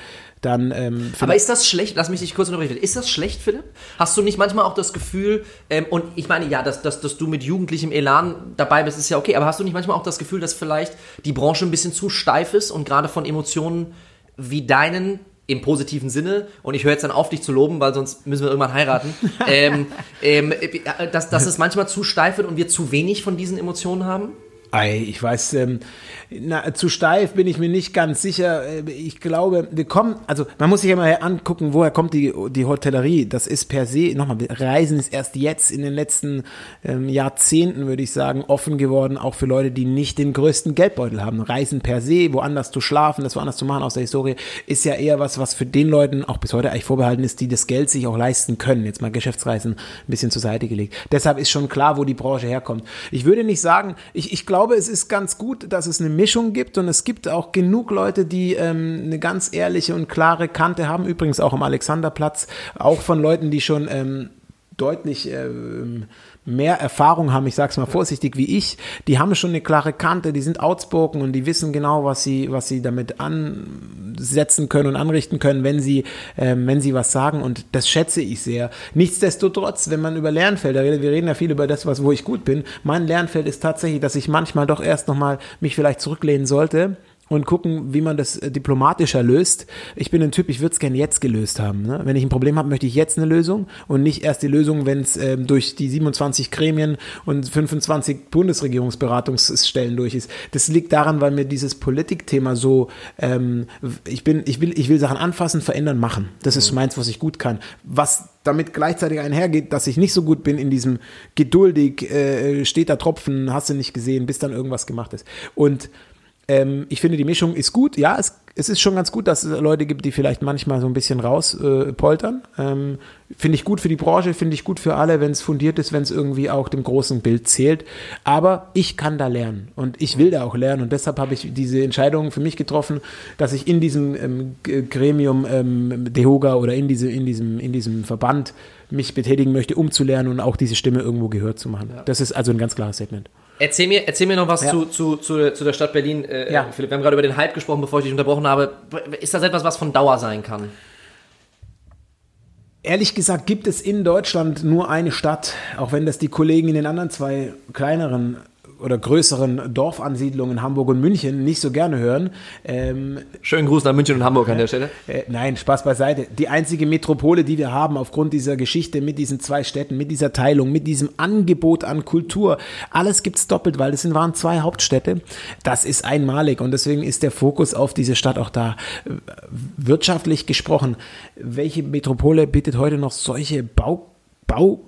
dann. Ähm, Aber ist das schlecht? Lass mich dich kurz unterbrechen. Ist das schlecht, Philipp? Hast du nicht manchmal auch das Gefühl, ähm, und ich meine, ja, dass, dass, dass du mit jugendlichem Elan dabei bist, ist ja okay, aber hast du nicht manchmal auch das Gefühl, dass vielleicht die Branche ein bisschen zu steif ist und gerade von Emotionen wie deinen im positiven Sinne, und ich höre jetzt dann auf, dich zu loben, weil sonst müssen wir irgendwann heiraten, ähm, ähm, äh, dass, dass es manchmal zu steif wird und wir zu wenig von diesen Emotionen haben? Ei, ich weiß, ähm, na, zu steif bin ich mir nicht ganz sicher. Äh, ich glaube, wir kommen, also man muss sich ja mal angucken, woher kommt die, die Hotellerie. Das ist per se, nochmal, Reisen ist erst jetzt in den letzten ähm, Jahrzehnten, würde ich sagen, offen geworden, auch für Leute, die nicht den größten Geldbeutel haben. Reisen per se, woanders zu schlafen, das woanders zu machen aus der Historie, ist ja eher was, was für den Leuten auch bis heute eigentlich vorbehalten ist, die das Geld sich auch leisten können. Jetzt mal Geschäftsreisen ein bisschen zur Seite gelegt. Deshalb ist schon klar, wo die Branche herkommt. Ich würde nicht sagen, ich, ich glaube, glaube, es ist ganz gut, dass es eine Mischung gibt und es gibt auch genug Leute, die ähm, eine ganz ehrliche und klare Kante haben. Übrigens auch am Alexanderplatz, auch von Leuten, die schon ähm, deutlich ähm, mehr Erfahrung haben, ich sag's mal vorsichtig wie ich, die haben schon eine klare Kante, die sind outspoken und die wissen genau, was sie, was sie damit ansetzen können und anrichten können, wenn sie, ähm, wenn sie was sagen und das schätze ich sehr. Nichtsdestotrotz, wenn man über Lernfelder redet, wir reden ja viel über das, was, wo ich gut bin, mein Lernfeld ist tatsächlich, dass ich manchmal doch erst nochmal mich vielleicht zurücklehnen sollte und gucken, wie man das äh, diplomatischer löst. Ich bin ein Typ, ich würde es gerne jetzt gelöst haben. Ne? Wenn ich ein Problem habe, möchte ich jetzt eine Lösung und nicht erst die Lösung, wenn es ähm, durch die 27 Gremien und 25 Bundesregierungsberatungsstellen durch ist. Das liegt daran, weil mir dieses Politikthema so, ähm, ich bin, ich will, ich will Sachen anfassen, verändern, machen. Das ist meins, was ich gut kann. Was damit gleichzeitig einhergeht, dass ich nicht so gut bin in diesem geduldig, äh, steht da Tropfen, hast du nicht gesehen, bis dann irgendwas gemacht ist. Und ähm, ich finde, die Mischung ist gut. Ja, es, es ist schon ganz gut, dass es Leute gibt, die vielleicht manchmal so ein bisschen rauspoltern. Äh, ähm, finde ich gut für die Branche, finde ich gut für alle, wenn es fundiert ist, wenn es irgendwie auch dem großen Bild zählt. Aber ich kann da lernen und ich will da auch lernen und deshalb habe ich diese Entscheidung für mich getroffen, dass ich in diesem ähm, Gremium ähm, DEHOGA oder in, diese, in, diesem, in diesem Verband mich betätigen möchte, um zu lernen und auch diese Stimme irgendwo gehört zu machen. Ja. Das ist also ein ganz klares Statement. Erzähl mir, erzähl mir noch was ja. zu, zu, zu, zu, der Stadt Berlin, äh, ja. Philipp. Wir haben gerade über den Hype gesprochen, bevor ich dich unterbrochen habe. Ist das etwas, was von Dauer sein kann? Ehrlich gesagt gibt es in Deutschland nur eine Stadt, auch wenn das die Kollegen in den anderen zwei kleineren oder größeren Dorfansiedlungen Hamburg und München nicht so gerne hören. Ähm, Schönen Gruß nach München und Hamburg an der Stelle. Äh, nein, Spaß beiseite. Die einzige Metropole, die wir haben aufgrund dieser Geschichte mit diesen zwei Städten, mit dieser Teilung, mit diesem Angebot an Kultur, alles gibt's doppelt, weil es waren zwei Hauptstädte. Das ist einmalig und deswegen ist der Fokus auf diese Stadt auch da. Wirtschaftlich gesprochen, welche Metropole bietet heute noch solche Bau, Bau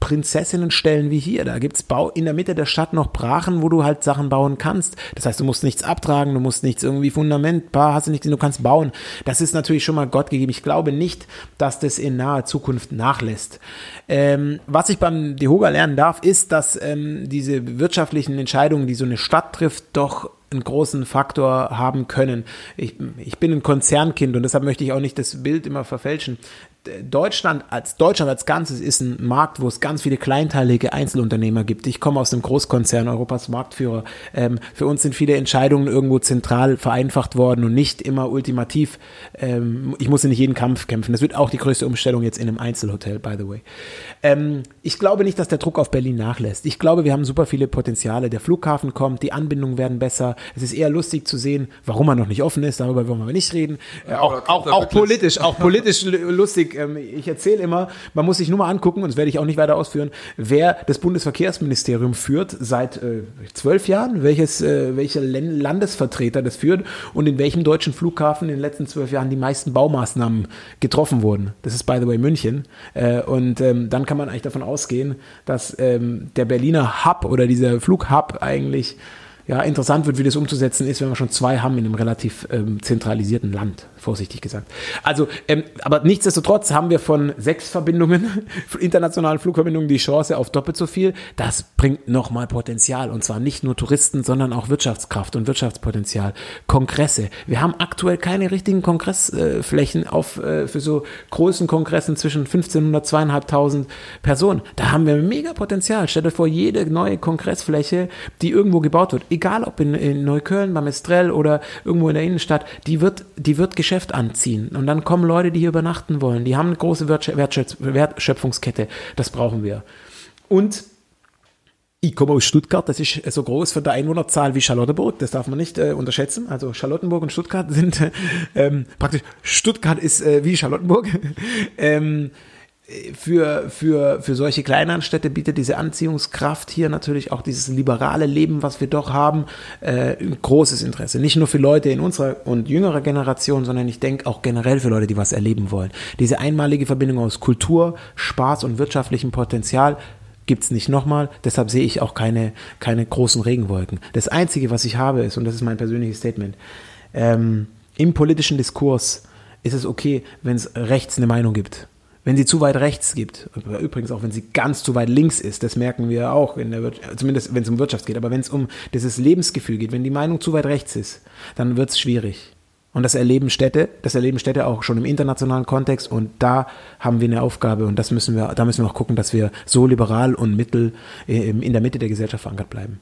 Prinzessinnenstellen wie hier. Da gibt's Bau in der Mitte der Stadt noch Brachen, wo du halt Sachen bauen kannst. Das heißt, du musst nichts abtragen, du musst nichts irgendwie Fundament, paar hast du nicht, du kannst bauen. Das ist natürlich schon mal Gott gegeben. Ich glaube nicht, dass das in naher Zukunft nachlässt. Ähm, was ich beim Dehoga lernen darf, ist, dass ähm, diese wirtschaftlichen Entscheidungen, die so eine Stadt trifft, doch einen großen Faktor haben können. Ich, ich bin ein Konzernkind und deshalb möchte ich auch nicht das Bild immer verfälschen. Deutschland als Deutschland als Ganzes ist ein Markt, wo es ganz viele kleinteilige Einzelunternehmer gibt. Ich komme aus einem Großkonzern, Europas Marktführer. Ähm, für uns sind viele Entscheidungen irgendwo zentral vereinfacht worden und nicht immer ultimativ. Ähm, ich muss nicht jeden Kampf kämpfen. Das wird auch die größte Umstellung jetzt in einem Einzelhotel, by the way. Ähm, ich glaube nicht, dass der Druck auf Berlin nachlässt. Ich glaube, wir haben super viele Potenziale. Der Flughafen kommt, die Anbindungen werden besser. Es ist eher lustig zu sehen, warum er noch nicht offen ist. Darüber wollen wir nicht reden. Äh, auch, auch, auch politisch, auch politisch lustig lustig. Ähm, ich erzähle immer, man muss sich nur mal angucken, und das werde ich auch nicht weiter ausführen, wer das Bundesverkehrsministerium führt seit äh, zwölf Jahren, welches, äh, welcher Landesvertreter das führt und in welchem deutschen Flughafen in den letzten zwölf Jahren die meisten Baumaßnahmen getroffen wurden. Das ist, by the way, München. Äh, und ähm, dann kann man eigentlich davon ausgehen, dass ähm, der Berliner Hub oder dieser Flughub eigentlich ja, interessant wird, wie das umzusetzen ist, wenn wir schon zwei haben in einem relativ ähm, zentralisierten Land vorsichtig gesagt. Also, ähm, aber nichtsdestotrotz haben wir von sechs Verbindungen, internationalen Flugverbindungen, die Chance auf doppelt so viel. Das bringt nochmal Potenzial und zwar nicht nur Touristen, sondern auch Wirtschaftskraft und Wirtschaftspotenzial. Kongresse. Wir haben aktuell keine richtigen Kongressflächen auf, äh, für so großen Kongressen zwischen 1500, 2500 Personen. Da haben wir mega Potenzial. Stell dir vor, jede neue Kongressfläche, die irgendwo gebaut wird, egal ob in, in Neukölln, beim Estrell oder irgendwo in der Innenstadt, die wird, die wird Geschäft anziehen. Und dann kommen Leute, die hier übernachten wollen. Die haben eine große Wertschöpfungskette. Das brauchen wir. Und ich komme aus Stuttgart, das ist so groß von der Einwohnerzahl wie Charlottenburg, das darf man nicht äh, unterschätzen. Also Charlottenburg und Stuttgart sind äh, ähm, praktisch, Stuttgart ist äh, wie Charlottenburg. ähm, für, für, für solche kleineren Städte bietet diese Anziehungskraft hier natürlich auch dieses liberale Leben, was wir doch haben, äh, großes Interesse. Nicht nur für Leute in unserer und jüngerer Generation, sondern ich denke auch generell für Leute, die was erleben wollen. Diese einmalige Verbindung aus Kultur, Spaß und wirtschaftlichem Potenzial gibt's nicht nochmal. Deshalb sehe ich auch keine, keine großen Regenwolken. Das Einzige, was ich habe, ist, und das ist mein persönliches Statement, ähm, im politischen Diskurs ist es okay, wenn es rechts eine Meinung gibt wenn sie zu weit rechts gibt, übrigens auch wenn sie ganz zu weit links ist, das merken wir auch, in der zumindest wenn es um Wirtschaft geht, aber wenn es um dieses Lebensgefühl geht, wenn die Meinung zu weit rechts ist, dann wird es schwierig. Und das erleben Städte, das erleben Städte auch schon im internationalen Kontext und da haben wir eine Aufgabe und das müssen wir, da müssen wir auch gucken, dass wir so liberal und mittel äh, in der Mitte der Gesellschaft verankert bleiben.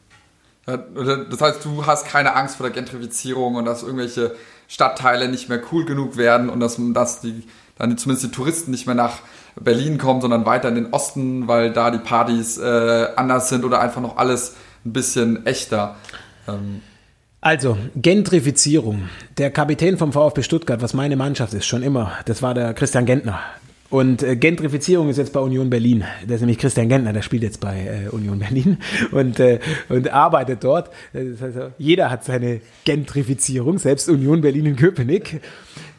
Das heißt, du hast keine Angst vor der Gentrifizierung und dass irgendwelche Stadtteile nicht mehr cool genug werden und dass, dass die dann zumindest die Touristen nicht mehr nach Berlin kommen, sondern weiter in den Osten, weil da die Partys äh, anders sind oder einfach noch alles ein bisschen echter. Ähm. Also, Gentrifizierung. Der Kapitän vom VfB Stuttgart, was meine Mannschaft ist, schon immer, das war der Christian Gentner. Und äh, Gentrifizierung ist jetzt bei Union Berlin. Der ist nämlich Christian Gentner, der spielt jetzt bei äh, Union Berlin und, äh, und arbeitet dort. Das jeder hat seine Gentrifizierung, selbst Union Berlin in Köpenick.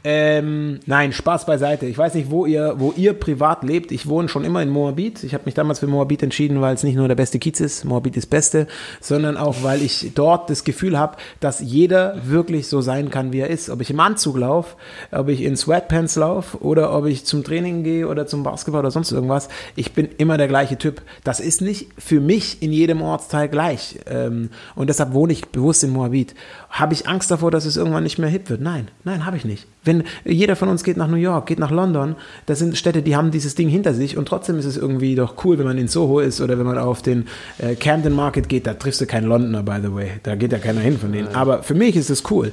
Ähm, nein, Spaß beiseite. Ich weiß nicht, wo ihr, wo ihr privat lebt. Ich wohne schon immer in Moabit. Ich habe mich damals für Moabit entschieden, weil es nicht nur der beste Kiez ist, Moabit ist Beste, sondern auch, weil ich dort das Gefühl habe, dass jeder wirklich so sein kann, wie er ist. Ob ich im Anzug laufe, ob ich in Sweatpants laufe oder ob ich zum Training gehe oder zum Basketball oder sonst irgendwas. Ich bin immer der gleiche Typ. Das ist nicht für mich in jedem Ortsteil gleich. Ähm, und deshalb wohne ich bewusst in Moabit. Habe ich Angst davor, dass es irgendwann nicht mehr hip wird? Nein, nein, habe ich nicht. Wenn jeder von uns geht nach New York, geht nach London, das sind Städte, die haben dieses Ding hinter sich und trotzdem ist es irgendwie doch cool, wenn man in Soho ist oder wenn man auf den äh, Camden Market geht, da triffst du keinen Londoner, by the way. Da geht ja keiner hin von denen. Aber für mich ist es cool.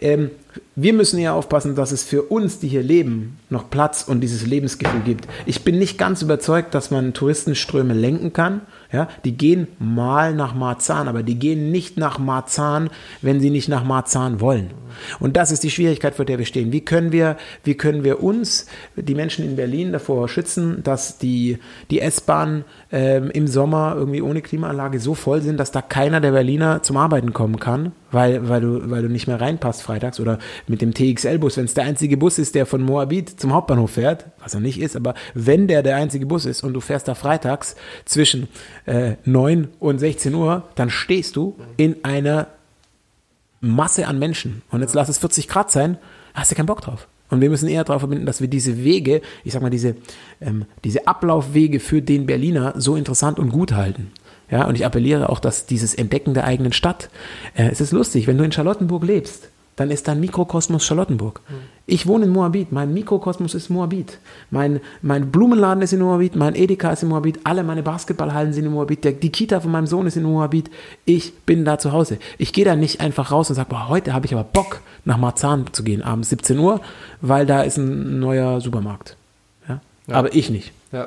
Ähm, wir müssen ja aufpassen, dass es für uns, die hier leben, noch Platz und dieses Lebensgefühl gibt. Ich bin nicht ganz überzeugt, dass man Touristenströme lenken kann. Ja, die gehen mal nach Marzahn, aber die gehen nicht nach Marzahn, wenn sie nicht nach Marzahn wollen. Und das ist die Schwierigkeit, vor der wir stehen. Wie können wir, wie können wir uns, die Menschen in Berlin, davor schützen, dass die, die S-Bahn ähm, im Sommer irgendwie ohne Klimaanlage so voll sind, dass da keiner der Berliner zum Arbeiten kommen kann, weil, weil, du, weil du nicht mehr reinpasst freitags oder mit dem TXL-Bus, wenn es der einzige Bus ist, der von Moabit zum Hauptbahnhof fährt, was er nicht ist, aber wenn der der einzige Bus ist und du fährst da freitags zwischen äh, 9 und 16 Uhr, dann stehst du in einer Masse an Menschen. Und jetzt lass es 40 Grad sein, hast du keinen Bock drauf. Und wir müssen eher darauf verbinden, dass wir diese Wege, ich sag mal, diese, ähm, diese Ablaufwege für den Berliner so interessant und gut halten. Ja, und ich appelliere auch, dass dieses Entdecken der eigenen Stadt, äh, es ist lustig, wenn du in Charlottenburg lebst, dann ist dein Mikrokosmos Charlottenburg. Mhm. Ich wohne in Moabit, mein Mikrokosmos ist Moabit. Mein, mein Blumenladen ist in Moabit, mein Edeka ist in Moabit, alle meine Basketballhallen sind in Moabit, der, die Kita von meinem Sohn ist in Moabit. Ich bin da zu Hause. Ich gehe da nicht einfach raus und sage, boah, heute habe ich aber Bock, nach Marzahn zu gehen, abends 17 Uhr, weil da ist ein neuer Supermarkt. Ja? ja. Aber ich nicht. Ja.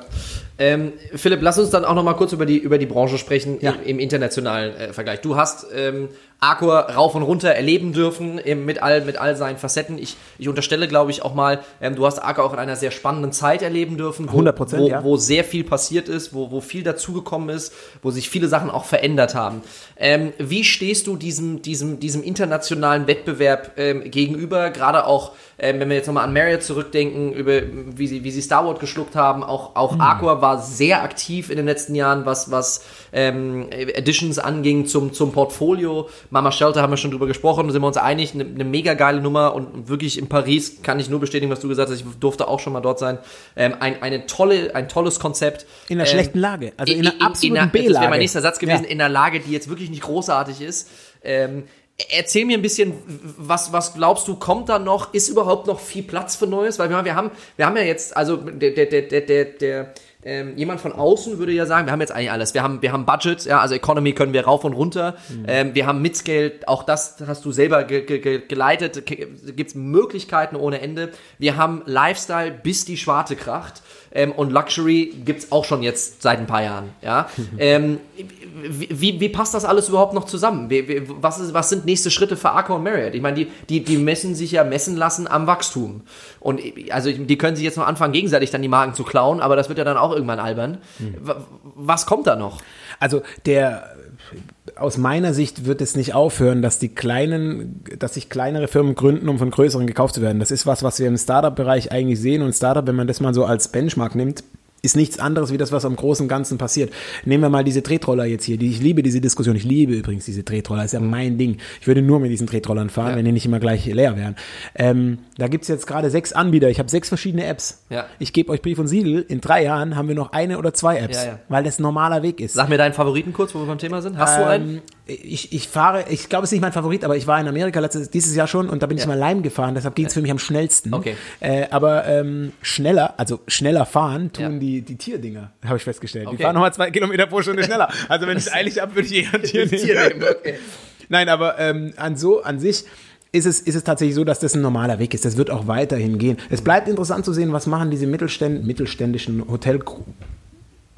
Ähm, Philipp, lass uns dann auch noch mal kurz über die, über die Branche sprechen ja. im, im, internationalen äh, Vergleich. Du hast ähm, Arcor rauf und runter erleben dürfen mit all, mit all seinen Facetten. Ich, ich unterstelle, glaube ich, auch mal, ähm, du hast Arcor auch in einer sehr spannenden Zeit erleben dürfen, wo, 100%, wo, ja. wo sehr viel passiert ist, wo, wo viel dazugekommen ist, wo sich viele Sachen auch verändert haben. Ähm, wie stehst du diesem, diesem, diesem internationalen Wettbewerb ähm, gegenüber? Gerade auch, ähm, wenn wir jetzt nochmal an Marriott zurückdenken, über wie sie, wie sie Star Wars geschluckt haben, auch, auch mhm. Arcor war sehr aktiv in den letzten Jahren, was, was ähm, Editions anging zum, zum Portfolio. Mama Shelter haben wir schon drüber gesprochen, sind wir uns einig, eine, eine mega geile Nummer und wirklich in Paris kann ich nur bestätigen, was du gesagt hast. Ich durfte auch schon mal dort sein. Ähm, ein, eine tolle, ein tolles Konzept. In einer ähm, schlechten Lage, also in, in einer absoluten B-Lage. Das wäre mein nächster Satz gewesen, ja. in einer Lage, die jetzt wirklich nicht großartig ist. Ähm, Erzähl mir ein bisschen, was, was glaubst du, kommt da noch? Ist überhaupt noch viel Platz für Neues? Weil wir, haben, wir haben ja jetzt, also der, der, der, der, der, ähm, jemand von außen würde ja sagen, wir haben jetzt eigentlich alles. Wir haben, wir haben Budget, ja, also Economy können wir rauf und runter. Mhm. Ähm, wir haben Midscale, auch das hast du selber ge ge geleitet. Gibt's Möglichkeiten ohne Ende. Wir haben Lifestyle, bis die Schwarte kracht. Ähm, und Luxury gibt's auch schon jetzt seit ein paar Jahren. Ja? ähm, wie, wie passt das alles überhaupt noch zusammen? Wie, wie, was, ist, was sind nächste Schritte für Accor und Marriott? Ich meine, die, die, die messen sich ja messen lassen am Wachstum. Und also die können sich jetzt noch anfangen, gegenseitig dann die Marken zu klauen, aber das wird ja dann auch irgendwann albern. Hm. Was kommt da noch? Also der aus meiner Sicht wird es nicht aufhören, dass die kleinen, dass sich kleinere Firmen gründen, um von größeren gekauft zu werden. Das ist was, was wir im Startup-Bereich eigentlich sehen. Und Startup, wenn man das mal so als Benchmark nimmt, ist nichts anderes wie das, was am großen Ganzen passiert. Nehmen wir mal diese Tretroller jetzt hier. Die, ich liebe diese Diskussion. Ich liebe übrigens diese Tretroller. ist ja mein Ding. Ich würde nur mit diesen Tretrollern fahren, ja. wenn die nicht immer gleich leer wären. Ähm, da gibt's jetzt gerade sechs Anbieter. Ich habe sechs verschiedene Apps. Ja. Ich gebe euch Brief und Siegel. In drei Jahren haben wir noch eine oder zwei Apps, ja, weil das ein normaler Weg ist. Sag mir deinen Favoriten kurz, wo wir beim Thema sind. Hast ähm, du einen? Ich, ich fahre, ich glaube, es ist nicht mein Favorit, aber ich war in Amerika letztes, dieses Jahr schon und da bin ja. ich mal Leim gefahren, deshalb ging es für mich am schnellsten. Okay. Äh, aber ähm, schneller, also schneller fahren tun ja. die, die Tierdinger, habe ich festgestellt. Okay. Die fahren nochmal zwei Kilometer pro Stunde schneller. Also wenn ich eilig habe, würde ich eher ein Tier nehmen. Okay. Nein, aber ähm, an so, an sich ist es, ist es tatsächlich so, dass das ein normaler Weg ist. Das wird auch weiterhin gehen. Es bleibt interessant zu sehen, was machen diese Mittelständ, mittelständischen Hotel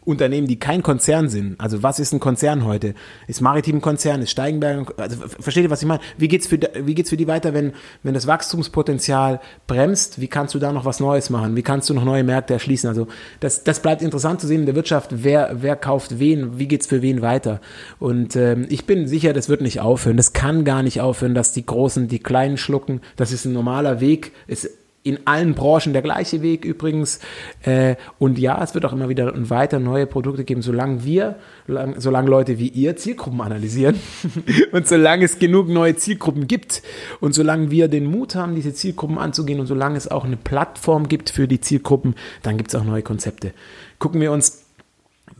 Unternehmen, die kein Konzern sind. Also was ist ein Konzern heute? Ist Maritim ein Konzern? Ist Steigenberg? Also versteht ihr, was ich meine? Wie geht's für wie geht's für die weiter, wenn wenn das Wachstumspotenzial bremst? Wie kannst du da noch was Neues machen? Wie kannst du noch neue Märkte erschließen? Also das das bleibt interessant zu sehen in der Wirtschaft. Wer wer kauft wen? Wie geht's für wen weiter? Und ähm, ich bin sicher, das wird nicht aufhören. Das kann gar nicht aufhören, dass die Großen die Kleinen schlucken. Das ist ein normaler Weg. Es in allen Branchen der gleiche Weg übrigens. Äh, und ja, es wird auch immer wieder weiter neue Produkte geben, solange wir, solange Leute wie ihr Zielgruppen analysieren und solange es genug neue Zielgruppen gibt und solange wir den Mut haben, diese Zielgruppen anzugehen und solange es auch eine Plattform gibt für die Zielgruppen, dann gibt es auch neue Konzepte. Gucken wir uns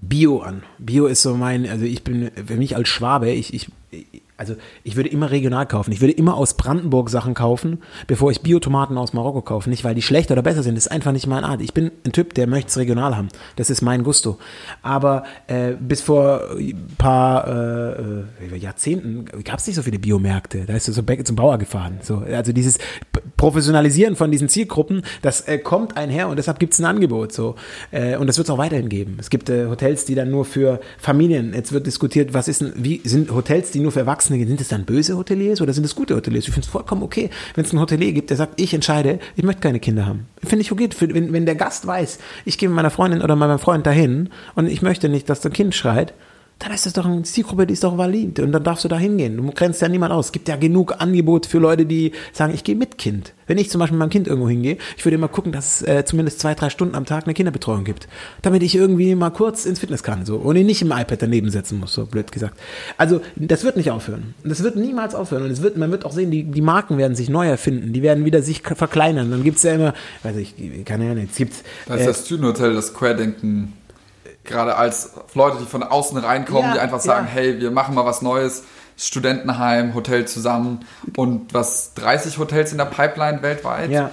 Bio an. Bio ist so mein, also ich bin für mich als Schwabe, ich, ich, also ich würde immer regional kaufen. Ich würde immer aus Brandenburg Sachen kaufen, bevor ich Biotomaten aus Marokko kaufe. Nicht, weil die schlechter oder besser sind. Das ist einfach nicht meine Art. Ich bin ein Typ, der möchte es regional haben. Das ist mein Gusto. Aber äh, bis vor ein paar äh, äh Jahrzehnten gab es nicht so viele Biomärkte. Da ist du so zum Bauer gefahren. So, also dieses Professionalisieren von diesen Zielgruppen, das äh, kommt einher und deshalb gibt es ein Angebot. So. Äh, und das wird es auch weiterhin geben. Es gibt äh, Hotels, die dann nur für Familien, jetzt wird diskutiert, was ist denn, wie sind Hotels, die nur für Erwachsene Erwachsene, sind es dann böse Hoteliers oder sind es gute Hoteliers? Ich finde es vollkommen okay, wenn es einen Hotelier gibt, der sagt, ich entscheide, ich möchte keine Kinder haben. Finde ich okay. Wenn, wenn der Gast weiß, ich gehe mit meiner Freundin oder meinem Freund dahin und ich möchte nicht, dass das Kind schreit, dann ist das doch eine Zielgruppe, die ist doch valid und dann darfst du da hingehen. Du grenzt ja niemand aus. Es gibt ja genug Angebot für Leute, die sagen, ich gehe mit Kind. Wenn ich zum Beispiel mit meinem Kind irgendwo hingehe, ich würde immer gucken, dass es äh, zumindest zwei, drei Stunden am Tag eine Kinderbetreuung gibt. Damit ich irgendwie mal kurz ins Fitness kann so und ihn nicht im iPad daneben setzen muss, so blöd gesagt. Also das wird nicht aufhören. Das wird niemals aufhören. Und es wird, man wird auch sehen, die, die Marken werden sich neu erfinden, die werden wieder sich verkleinern. Dann gibt es ja immer, weiß ich, keine Ahnung, jetzt gibt's. Da ist äh, das Thünen-Hotel, das Querdenken gerade als Leute, die von außen reinkommen, ja, die einfach sagen, ja. hey, wir machen mal was Neues, Studentenheim, Hotel zusammen und was 30 Hotels in der Pipeline weltweit. Ja.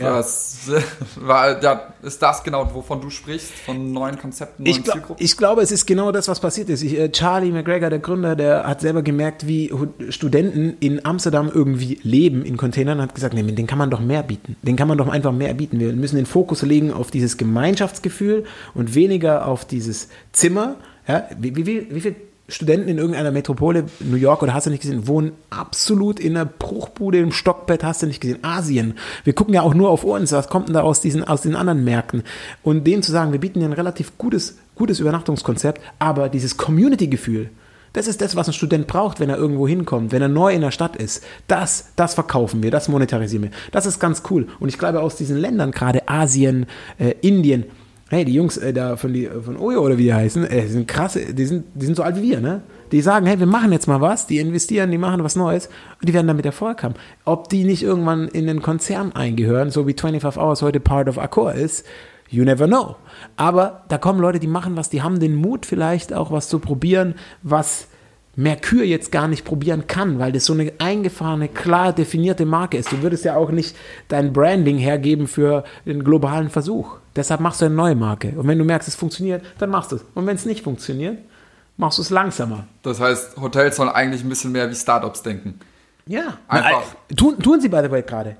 Was war, ja, ist das genau, wovon du sprichst, von neuen Konzepten, neuen ich, glaub, ich glaube, es ist genau das, was passiert ist. Ich, äh, Charlie McGregor, der Gründer, der hat selber gemerkt, wie Studenten in Amsterdam irgendwie leben in Containern und hat gesagt, nee, den kann man doch mehr bieten. Den kann man doch einfach mehr bieten. Wir müssen den Fokus legen auf dieses Gemeinschaftsgefühl und weniger auf dieses Zimmer. Ja, wie, wie, wie viel Studenten in irgendeiner Metropole, New York oder hast du nicht gesehen, wohnen absolut in einer Bruchbude im Stockbett, hast du nicht gesehen. Asien. Wir gucken ja auch nur auf uns, was kommt denn da aus diesen, aus den anderen Märkten? Und denen zu sagen, wir bieten ein relativ gutes, gutes Übernachtungskonzept, aber dieses Community-Gefühl, das ist das, was ein Student braucht, wenn er irgendwo hinkommt, wenn er neu in der Stadt ist. Das, das verkaufen wir, das monetarisieren wir. Das ist ganz cool. Und ich glaube, aus diesen Ländern, gerade Asien, äh, Indien, hey, die Jungs äh, da von, die, von Oyo oder wie die heißen, äh, sind krasse, die sind, die sind so alt wie wir, ne? Die sagen, hey, wir machen jetzt mal was, die investieren, die machen was Neues und die werden damit Erfolg haben. Ob die nicht irgendwann in den Konzern eingehören, so wie 25 Hours heute Part of Accor ist, you never know. Aber da kommen Leute, die machen was, die haben den Mut vielleicht auch was zu probieren, was Merkur jetzt gar nicht probieren kann, weil das so eine eingefahrene, klar definierte Marke ist. Du würdest ja auch nicht dein Branding hergeben für den globalen Versuch. Deshalb machst du eine neue Marke. Und wenn du merkst, es funktioniert, dann machst du es. Und wenn es nicht funktioniert, machst du es langsamer. Das heißt, Hotels sollen eigentlich ein bisschen mehr wie Startups denken. Ja, einfach. Tun, tun sie by the way gerade.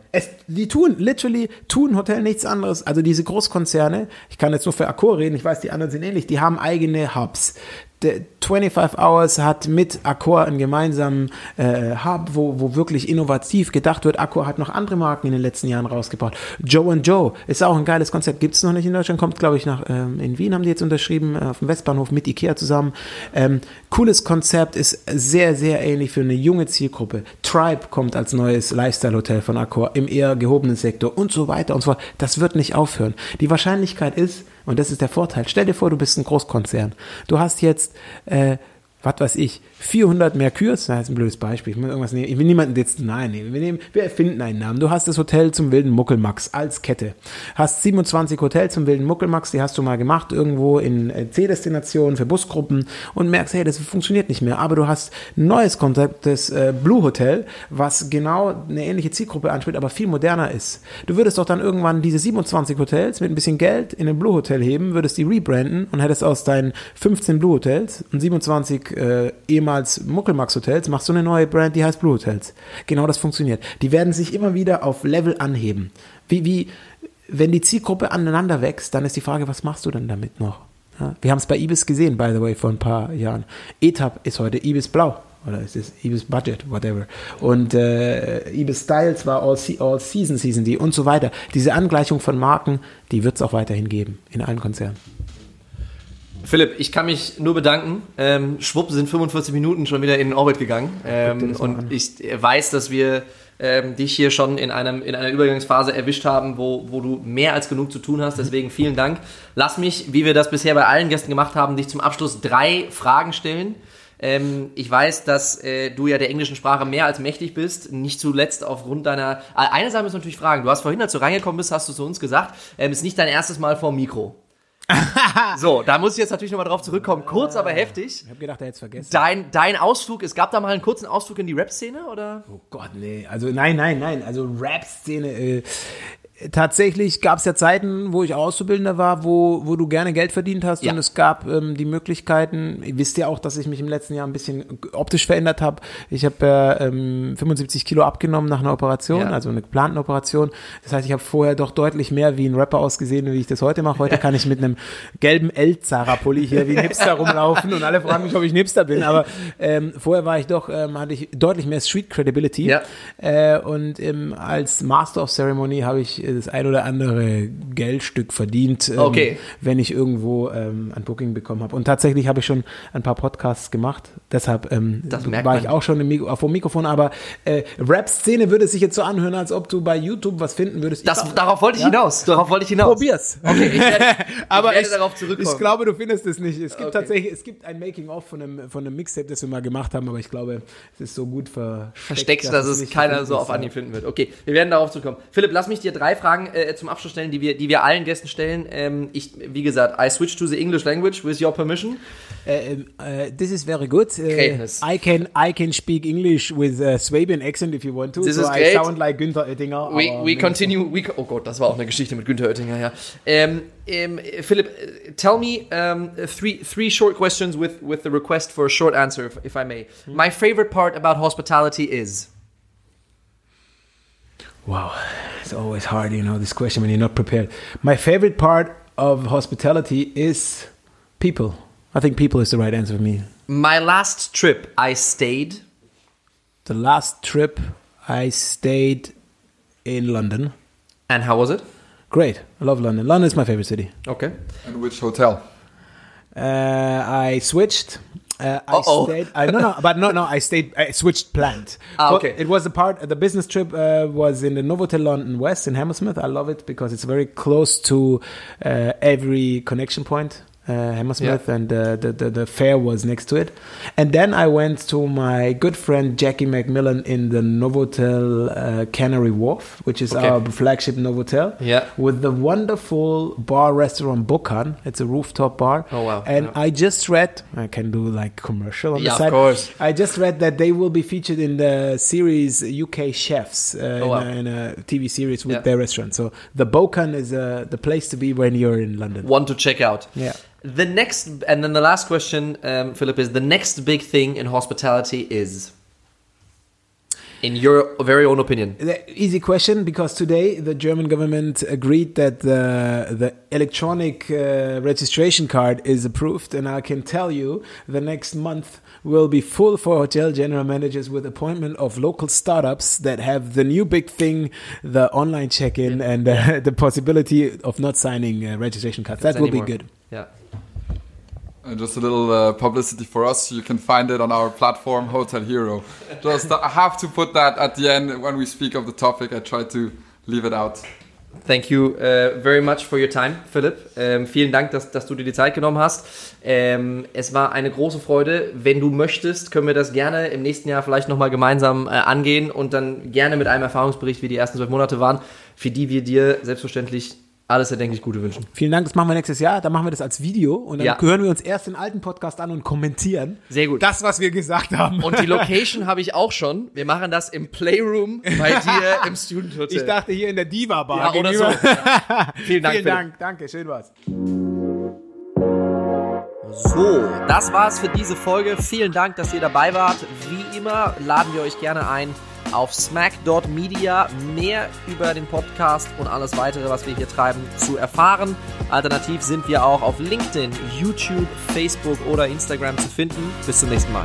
die tun, literally, tun Hotel nichts anderes. Also diese Großkonzerne, ich kann jetzt nur für Accor reden, ich weiß, die anderen sind ähnlich, die haben eigene Hubs. 25 Hours hat mit Accor einen gemeinsamen äh, Hub, wo, wo wirklich innovativ gedacht wird. Accor hat noch andere Marken in den letzten Jahren rausgebracht. Joe and Joe ist auch ein geiles Konzept. Gibt es noch nicht in Deutschland, kommt glaube ich nach ähm, in Wien haben die jetzt unterschrieben, äh, auf dem Westbahnhof mit Ikea zusammen. Ähm, cooles Konzept, ist sehr, sehr ähnlich für eine junge Zielgruppe. Tribe kommt als neues Lifestyle-Hotel von Accor im eher gehobenen Sektor und so weiter und so fort. Das wird nicht aufhören. Die Wahrscheinlichkeit ist, und das ist der Vorteil. Stell dir vor, du bist ein Großkonzern. Du hast jetzt, äh, was weiß ich, 400 Merkurs, das ist ein blödes Beispiel, ich will irgendwas nehmen, ich will niemanden jetzt nein nehmen, wir, nehmen, wir erfinden einen Namen. Du hast das Hotel zum wilden Muckelmax als Kette. Hast 27 Hotels zum wilden Muckelmax, die hast du mal gemacht irgendwo in äh, C-Destinationen für Busgruppen und merkst, hey, das funktioniert nicht mehr, aber du hast ein neues Konzept, das äh, Blue Hotel, was genau eine ähnliche Zielgruppe anspricht, aber viel moderner ist. Du würdest doch dann irgendwann diese 27 Hotels mit ein bisschen Geld in ein Blue Hotel heben, würdest die rebranden und hättest aus deinen 15 Blue Hotels und 27 äh, ehemaligen ehemals Muckelmax Hotels, machst du eine neue Brand, die heißt Blue Hotels. Genau das funktioniert. Die werden sich immer wieder auf Level anheben. Wie, wie, wenn die Zielgruppe aneinander wächst, dann ist die Frage, was machst du denn damit noch? Ja, wir haben es bei Ibis gesehen, by the way, vor ein paar Jahren. ETAP ist heute Ibis Blau. Oder ist es Ibis Budget, whatever. Und äh, Ibis Styles war All, Se All Season Season die und so weiter. Diese Angleichung von Marken, die wird es auch weiterhin geben in allen Konzernen. Philipp, ich kann mich nur bedanken. Ähm, schwupp sind 45 Minuten schon wieder in den Orbit gegangen. Ähm, und ich weiß, dass wir ähm, dich hier schon in, einem, in einer Übergangsphase erwischt haben, wo, wo du mehr als genug zu tun hast. Deswegen vielen Dank. Lass mich, wie wir das bisher bei allen Gästen gemacht haben, dich zum Abschluss drei Fragen stellen. Ähm, ich weiß, dass äh, du ja der englischen Sprache mehr als mächtig bist. Nicht zuletzt aufgrund deiner. Äh, eine Sache ist natürlich fragen. Du hast vorhin, als du reingekommen bist, hast du zu uns gesagt, ähm, ist nicht dein erstes Mal vor Mikro. so, da muss ich jetzt natürlich nochmal drauf zurückkommen. Kurz, aber heftig. Ich habe gedacht, er hätte es vergessen. Dein, dein Ausflug, es gab da mal einen kurzen Ausflug in die Rap-Szene, oder? Oh Gott, nee. Also nein, nein, nein. Also Rap-Szene. Äh, tatsächlich gab es ja Zeiten, wo ich Auszubildender war, wo, wo du gerne Geld verdient hast Ja. und es gab ähm, die Möglichkeiten, ihr wisst ja auch, dass ich mich im letzten Jahr ein bisschen optisch verändert habe. Ich habe äh, ähm, 75 Kilo abgenommen nach einer Operation, Ja. also einer geplanten Operation. Das heißt, ich habe vorher doch deutlich mehr wie ein Rapper ausgesehen, wie ich das heute mache. Heute kann ich mit einem gelben El-Zara-Pulli hier wie ein Hipster rumlaufen und alle fragen mich, ob ich ein Hipster bin. Aber ähm, vorher war ich doch, ähm, hatte ich deutlich mehr Street-Credibility. Ja. Äh, und ähm, als Master of Ceremony habe ich das ein oder andere Geldstück verdient, ähm, Okay. wenn ich irgendwo ähm, ein Booking bekommen habe. Und tatsächlich habe ich schon ein paar Podcasts gemacht. Deshalb ähm, war ich auch schon Mikro, vor dem Mikrofon. Aber äh, Rap-Szene würde sich jetzt so anhören, als ob du bei YouTube was finden würdest. Das, Ich- darauf wollte ich Ja? hinaus. Darauf wollte ich hinaus. Probier's. Okay, ich werde, Aber ich werde ich, darauf zurückkommen. ich glaube, du findest es nicht. Es gibt Okay. tatsächlich, es gibt ein Making-of von einem, von einem Mixtape, das wir mal gemacht haben, aber ich glaube, es ist so gut versteckt, versteckt, dass, es nicht keiner so auf. Anhieb finden wird. Okay, wir werden darauf zurückkommen. Philipp, lass mich dir drei Fragen äh, zum Abschluss stellen, die wir, die wir allen Gästen stellen. Ähm, ich, wie gesagt, I switch to the English language with your permission. Uh, um, uh, this is very good. Uh, Greatness. I can I can speak English with a Swabian accent if you want to. This so is I great. sound like Günther Oettinger. We, we continue. We, oh Gott, das war auch eine Geschichte mit Günther Oettinger, ja. Ähm, ähm, Philipp, äh, tell me um, three, three short questions with, with the request for a short answer, if, if I may. My favorite part about hospitality is. Wow, it's always hard, you know, this question when you're not prepared. My favorite part of hospitality is people. I think people is the right answer for me. My last trip, I stayed. The last trip I stayed in London. And how was it? Great, I love London. London is my favorite city. Okay. And which hotel? Uh, I switched. Uh, I stayed. I, no, no, but no, no. I stayed. I switched plant. Ah, okay. It was a part. The business trip uh, was in the Novotel London West in Hammersmith. I love it because it's very close to uh, every connection point. Uh, Hammersmith Yeah. and uh, the, the the fair was next to it, and then I went to my good friend Jackie McMillan in the Novotel uh, Canary Wharf, which is Okay. our flagship Novotel Yeah. with the wonderful bar restaurant Bukan. It's a rooftop bar. Oh, wow. And Yeah. I just read, I can do like commercial on Yeah, the side. of course. I just read that they will be featured in the series UK Chefs uh, Oh, wow. in, a, in a TV series with Yeah. their restaurant. So the Bukan is uh, the place to be when you're in London. One to check out. Yeah. The next, and then the last question, um, Philip, is the next big thing in hospitality is, in your very own opinion. The easy question because today the German government agreed that the the electronic uh, registration card is approved, and I can tell you the next month will be full for hotel general managers with appointment of local startups that have the new big thing, the online check-in, and uh, the possibility of not signing uh, registration cards. That will Anymore. be good. Yeah. And just a little uh, publicity for us. You can find it on our platform, Hotel Hero. Just I have to put that at the end when we speak of the topic. I try to leave it out. Thank you uh, very much for your time, Philipp. Ähm, vielen Dank, dass, dass du dir die Zeit genommen hast. Ähm, es war eine große Freude. Wenn du möchtest, können wir das gerne im nächsten Jahr vielleicht nochmal gemeinsam äh, angehen und dann gerne mit einem Erfahrungsbericht, wie die ersten zwölf Monate waren, für die wir dir selbstverständlich alles erdenklich Gute wünschen. Vielen Dank, das machen wir nächstes Jahr. Dann machen wir das als Video und dann Ja. hören wir uns erst den alten Podcast an und kommentieren. Sehr gut. Das, was wir gesagt haben. Und die Location habe ich auch schon. Wir machen das im Playroom bei dir im Student Hotel. ich dachte hier in der Diva Bar. ja, oder so. Vielen Dank. Vielen. Dank, danke, schön war's. So, das war's für diese Folge. Vielen Dank, dass ihr dabei wart. Wie immer laden wir euch gerne ein, auf smack.media mehr über den Podcast und alles weitere, was wir hier treiben, zu erfahren. Alternativ sind wir auch auf LinkedIn, YouTube, Facebook oder Instagram zu finden. Bis zum nächsten Mal.